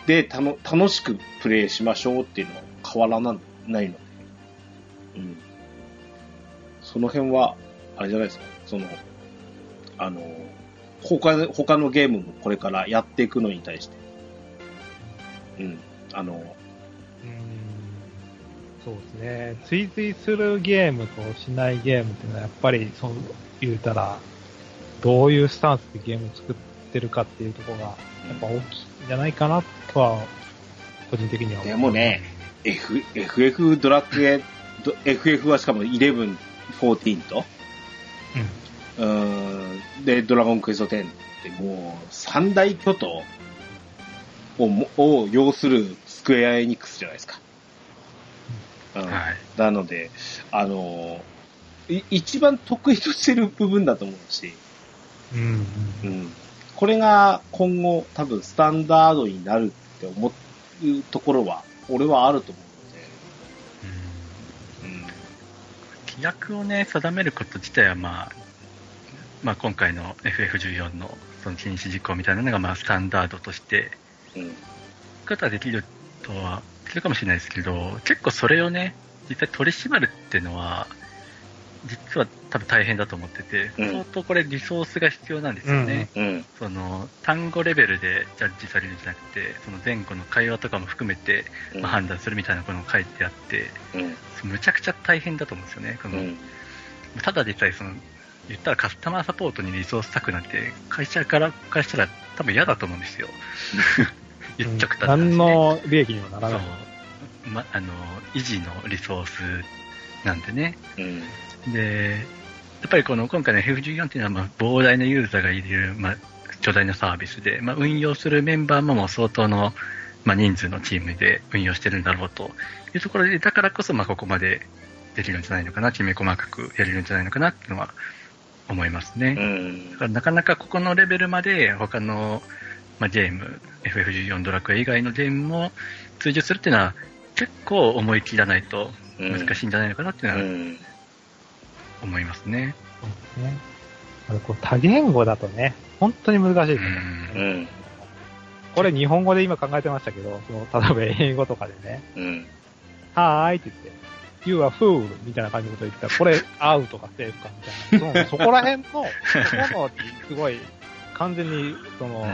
でたの楽しくプレイしましょうっていうのは変わらなないので、うん。その辺は、あれじゃないですか、その、あの、他の、他のゲームもこれからやっていくのに対して、うん、あの、うーんそうですね。追随するゲームとしないゲームっていうのは、やっぱり、そう言うたら、どういうスタンスでゲームを作ってるかっていうところが、やっぱ大きいんじゃないかなとは、個人的には思う。でもね、F、FF ドラクエ、ど FF はしかも11、14と、うーん、で、ドラゴンクエスト10ってもう三大巨頭をもを要するスクエアエニックスじゃないですか。うんはい。なので、あのい一番得意としてる部分だと思うし、うん。うん。うん、これが今後多分スタンダードになるって思うところは、俺はあると思う役をね、定めること自体はまあ、まあ今回の FF14 のその禁止事項みたいなのがまあスタンダードとして、うん方できるとは、するかもしれないですけど、結構それをね、実際取り締まるっていうのは、実は多分大変だと思ってて、うん相当これリソースが必要なんですよね。うん。その単語レベルでジャッジされるんじゃなくて、その前後の会話とかも含めて、まあ、判断するみたいなことが書いてあって、うん。むちゃくちゃ大変だと思うんですよね。このうん。ただでさえその、言ったらカスタマーサポートにリソース割くなんて、会社からからしたら多分嫌だと思うんですよ。言っちゃくたね何の利益にもならそない。う、ま、あの、維持のリソースなんでね。うん。で、っぱりこの今回の F14 っていうのは、まあ、膨大なユーザーがいる、まあ、巨大なサービスで、まあ、運用するメンバーも相当の、まあ、人数のチームで運用してるんだろうというところで、だからこそ、まあ、ここまでできるんじゃないのかな、きめ細かくやれるんじゃないのかなっていうのは思いますね。うんだからなかなかここのレベルまで他の、まあ、ゲーム、FF14 ドラクエ以外のゲームも追従するっていうのは結構思い切らないと難しいんじゃないのかなっていうのはうん。思いますね。そうですね。あのこう多言語だとね、本当に難しいですね。ううんん。これ日本語で今考えてましたけど、その例えば英語とかでね、うん。はーいって言って、You are fool! みたいな感じのこと言ったら、これアウトかセーフかみたいな。そのそこら辺の、そこの、すごい、完全に、その、うん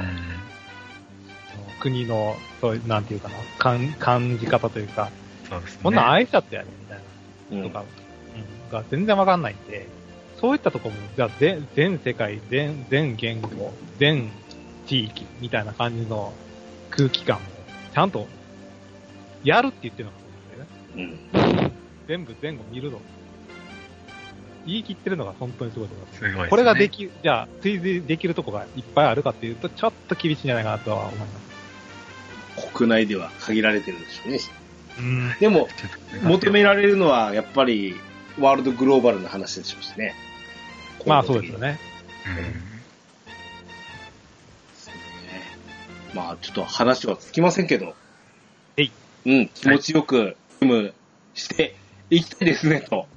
その国の、そういう、なんていうかな、感感じ方というか、そうですね。こんなん愛しちゃってやるみたいな。うんとか、うん、が全然わかんないんで、そういったところも、じゃあ全、全世界、全、全言語、全地域みたいな感じの空気感を、ちゃんと、やるって言ってるのがそうですよね。うん。全部前後見るの。言い切ってるのが本当にすごいと思います。すごいですね。これができ、じゃあ、追随できるとこがいっぱいあるかっていうと、ちょっと厳しいんじゃないかなとは思います。国内では限られてるんでしょうね。うん。でも、求められるのは、やっぱり、ワールドグローバルな話でしょうしね。まあそうですよ。ね。そうねまあ、ちょっと話はつきませんけど。えい。うん、気持ちよく、ゲームしていきたいですね、と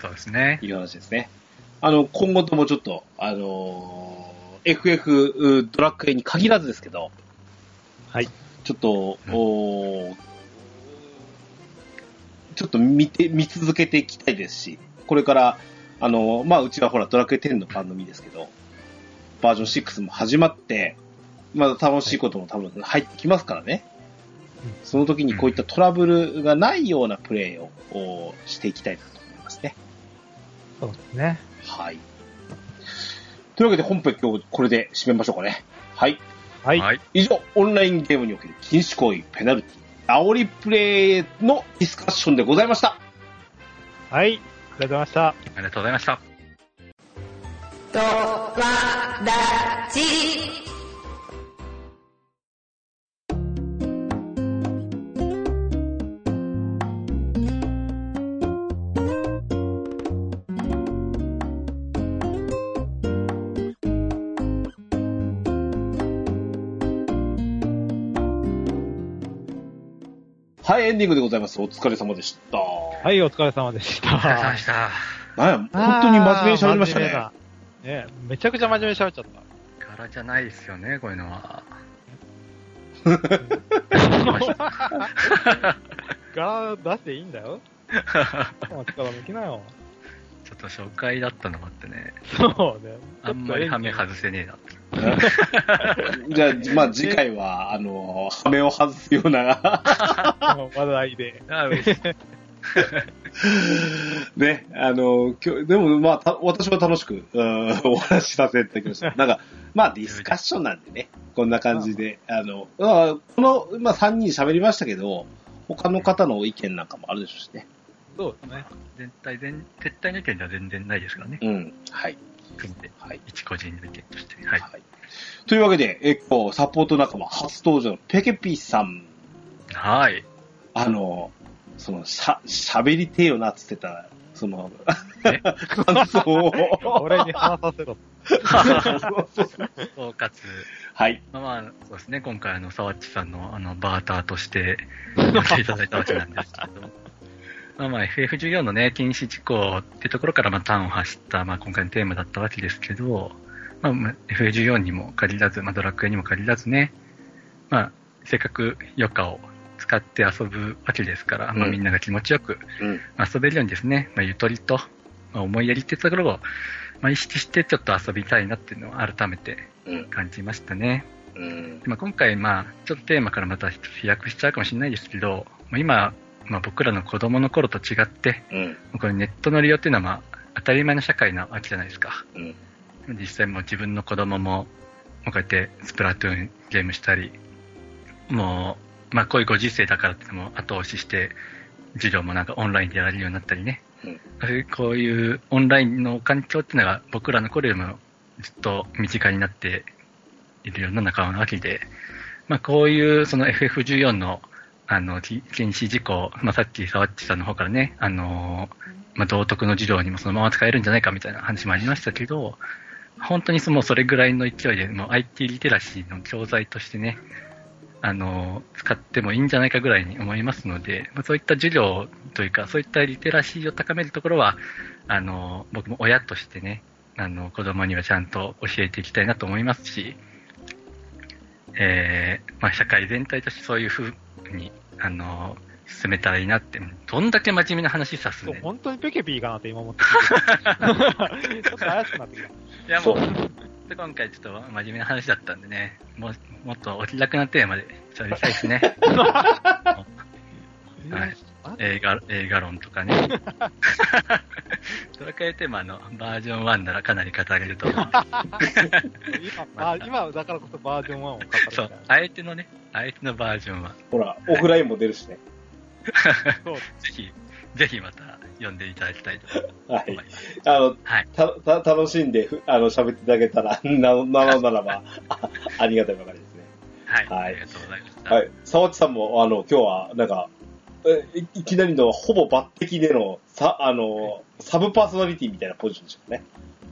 そうですね。いう話ですね。あの、今後ともちょっと、あのー FF ドラクエに限らずですけど、はい。ちょっと、おーちょっと見て、見続けていきたいですし、これから、あの、まあ、うちはほら、ドラクエ10の番組ですけど、バージョン6も始まって、まだ楽しいことも多分入ってきますからね。その時にこういったトラブルがないようなプレイをおしていきたいなと思いますね。そうですね。はい。というわけで本編今日これで締めましょうかね。はい。はい。はい。以上、オンラインゲームにおける禁止行為、ペナルティ、煽りプレイのディスカッションでございました。はい。ありがとうございました。ありがとうございました。とわらじ。エンディングでございます。お疲れ様でした。はい、お疲れ様でした。お疲れ様でした。なんや、本当に真面目に喋りましたね。ねめちゃくちゃ真面目に喋っちゃった。柄じゃないですよね、こういうのは。柄出していいんだよ。力抜きなよ。ちょっと初回だったのもあってね、そうね。あんまりハメ外せねえなって。じゃあ、まあ次回は、あの、ハメを外すような、話題で。あ嬉しい。ね、あの、今日、でもまあ、た私は楽しく、うんお話しさせていただきました。なんか、まあディスカッションなんでね、こんな感じで、あの、まあこの、まあ3人喋りましたけど、他の方の意見なんかもあるでしょうしね。そうですね。全体、全、撤退の意見では全然ないですからね。うん、はい。組んで、はい。一個人の意見として。はい。はい。というわけで、えっと、サポート仲間初登場のペケピーさん。はい。あの、その、しゃ、喋りてえよなっつってた、その、え？感想を。俺に話させろ。総括。はい。まあまあ、そうですね、今回あの、沢地さんのあの、バーターとして、やっていただいたわけなんですけど、まあまあ、FF14 のね、禁止事項ってところから、まあ、端を走った、まあ、今回のテーマだったわけですけど、まあまあ、FF14 にも限らず、まあ、ドラクエにも限らずね、まあ、せっかく余暇を使って遊ぶわけですから、まあ、うんみんなが気持ちよくうん。遊べるようにですね、まあ、ゆとりと、まあ、思いやりってところを、まあ、意識してちょっと遊びたいなっていうのを改めてうん。感じましたね。うん。まあ、今回、まあ、ちょっとテーマからまた飛躍しちゃうかもしれないですけど、まあ、今、まあ、僕らの子供の頃と違って、うん。このネットの利用っていうのは、まあ、当たり前の社会なわけじゃないですか。うん。実際もう自分の子供も、こうやってスプラトゥーンゲームしたり、もう、まあ、こういうご時世だからっても後押しして、授業もなんかオンラインでやられるようになったりね。うんこういうオンラインの環境っていうのが僕らの頃よりもずっと身近になっているような仲間なわけで、まあ、こういうその FF14 のあの禁止事項、まあ、さっき沢っちさんの方からね、あのまあ、道徳の授業にもそのまま使えるんじゃないかみたいな話もありましたけど、本当にそのそれぐらいの勢いで、もう IT リテラシーの教材としてね、あの、使ってもいいんじゃないかぐらいに思いますので、まあ、そういった授業というか、そういったリテラシーを高めるところは、あの、僕も親としてね、あの、子供にはちゃんと教えていきたいなと思いますし、えー、まあ、社会全体としてそういうふうに、あの、進めたらいいなって、どんだけ真面目な話さすね。本当にペケピーかなって今思って ちょっと怪しくなってきた。いやもう、今回ちょっと真面目な話だったんでね、もう、もっとお気楽なテーマで喋りたいですね。はいあ映画、映画論とかね。ドラクエテーマのバージョン1ならかなり語れると思う。今、あ今だからこそバージョン1を語るそうな。、相手のね、相手のバージョンは、ほら、オフラインも出るしね。そうぜひ、ぜひまた読んでいただきたいとはい思い。ます。あの、はい。た、た、楽しんで、ふあの、喋っていただけたら、な、なのならば、あありがたいばかりですね。はい。はいありがとうございました。はい。沢地さんも、あの、今日は、なんか、えいいきなりの、ほぼ抜擢での、さ、あの、サブパーソナリティみたいなポジションでしたね。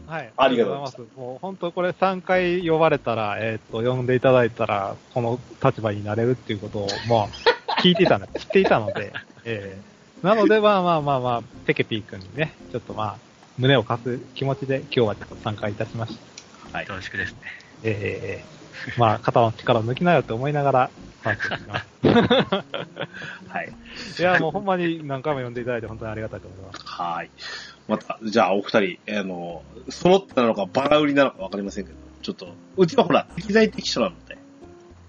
はい。ありがとうございます。もう本当これ3回呼ばれたら、えっ、と、呼んでいただいたら、この立場になれるっていうことを、まあ、聞いていたの、知っていたので、えー、なので、まあまあまあまあ、ペケピー君にね、ちょっとまあ、胸を貸す気持ちで今日はちょっと参加いたしました。はい。よろしくですね。えー、まあ、肩の力を抜きなよって思いながら、参加します。はい。いや、もうほんまに何回も呼んでいただいて本当にありがたいと思います。はい。また、じゃあ、お二人、あの、揃ったなのか、バラ売りなのかわかりませんけど、ちょっと、うちはほら、適材適所なので、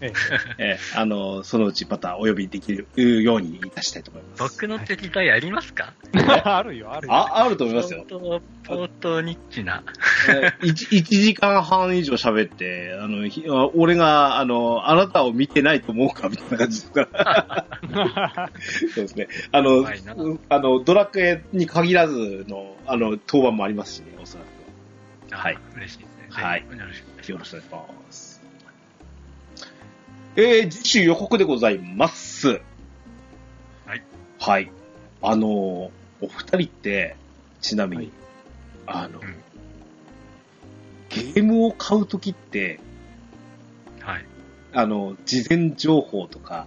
ええーあの、そのうちまたお呼びできるようにいたしたいと思います。僕の敵対ありますか？ー、あるよ、あるよ。あ、あると思いますよ。相当、相当ニッチな。1, 時間半以上喋って、あの、ひ俺が、あの、あなたを見てないと思うかみたいな感じですから。そうですね。あのあの、ドラクエに限らずの、あの、当番もありますしね、おそらく。はいあ。嬉しいですね。はいよろしくお願いします。えー、次週予告でございます。はい。はい。あの、お二人って、ちなみに、あの、うんゲームを買うときって、はい。あの、事前情報とか、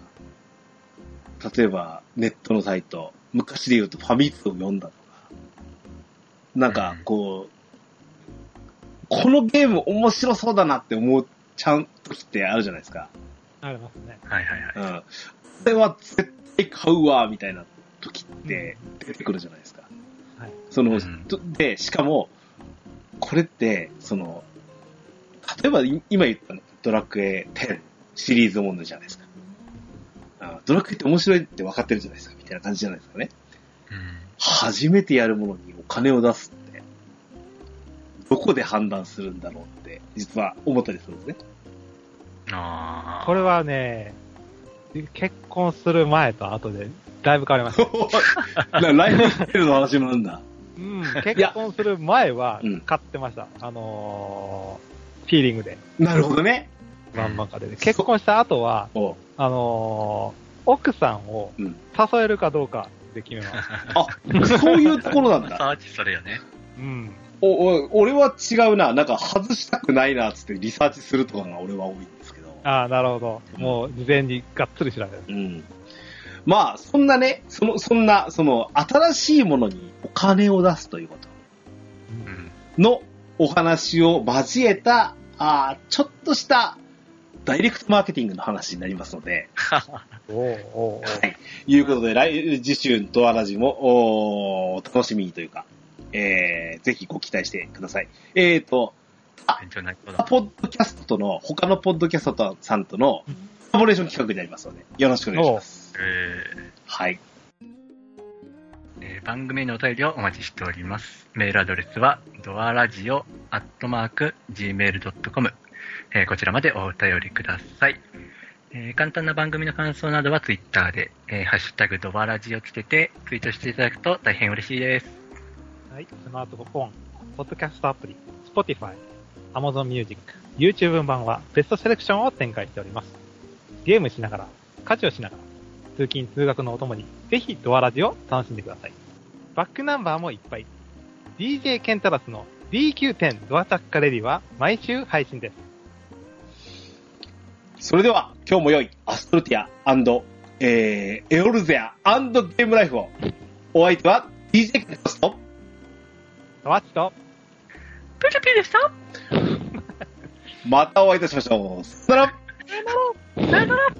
例えばネットのサイト、昔で言うとファミ通を読んだとか、なんかうんこう、このゲーム面白そうだなって思っちゃう時ってあるじゃないですか。ありますね。はいはいはい。うん。これは絶対買うわ、みたいな時って出てくるじゃないですか。はい。その、うんとで、しかも、これって、その、例えばい今言ったのドラクエ10シリーズものじゃないですか。あドラクエって面白いって分かってるじゃないですか、みたいな感じじゃないですかね。うん。初めてやるものにお金を出すって、どこで判断するんだろうって、実は思ったりするんですね。ああ。これはね、結婚する前と後でだいぶ変わりました。なライフスタイルの話もあるんだ。うん、結婚する前はうん買ってました。あのー、フィーリングで、なるほどね。バンバンかで。結婚した後は、あのー、奥さんをうん誘えるかどうかで決めます。あ、そういうところなんだ。サーチそれよね。うん。お、お、俺は違うな。なんか外したくないな、つってリサーチするとかが俺は多い。ああ、なるほど。もう事前にがっつり調べる。うん。まあ、そんなね、その、そんな、その、新しいものにお金を出すということうん。のお話を交えた、あーちょっとしたダイレクトマーケティングの話になりますので、おうおうおうはい。いうことで、来、次週のドアラジも、おー楽しみにというか、えー、ぜひご期待してください。えーと、勉強になりそうだ。ポッドキャストとの、他のポッドキャストさんとのコラボレーション企画になりますので、よろしくお願いします。えはい。ーえー番組へのお便りをお待ちしております。メールアドレスは、ドアラジオアットマーク gmail.com、えーこちらまでお便りください。えー簡単な番組の感想などはツイッターで、えーハッシュタグドアラジをつけてツイートしていただくと大変嬉しいです。はい。スマートフォン、ポッドキャストアプリ、Spotify、Amazon Music、YouTube 版はベストセレクションを展開しております。ゲームしながら、家事をしながら、通勤通学のお供に、ぜひドアラジを楽しんでください。バックナンバーもいっぱい。DJ ケンタラスの DQ10 ドアチャッカレディは毎週配信です。それでは、今日も良いアストルティアえー、エオルゼアゲームライフを。お相手は DJ ケンタラスと、ドアチと、プリピでしたまたお会いいたしましょう。さよならさよならさよなら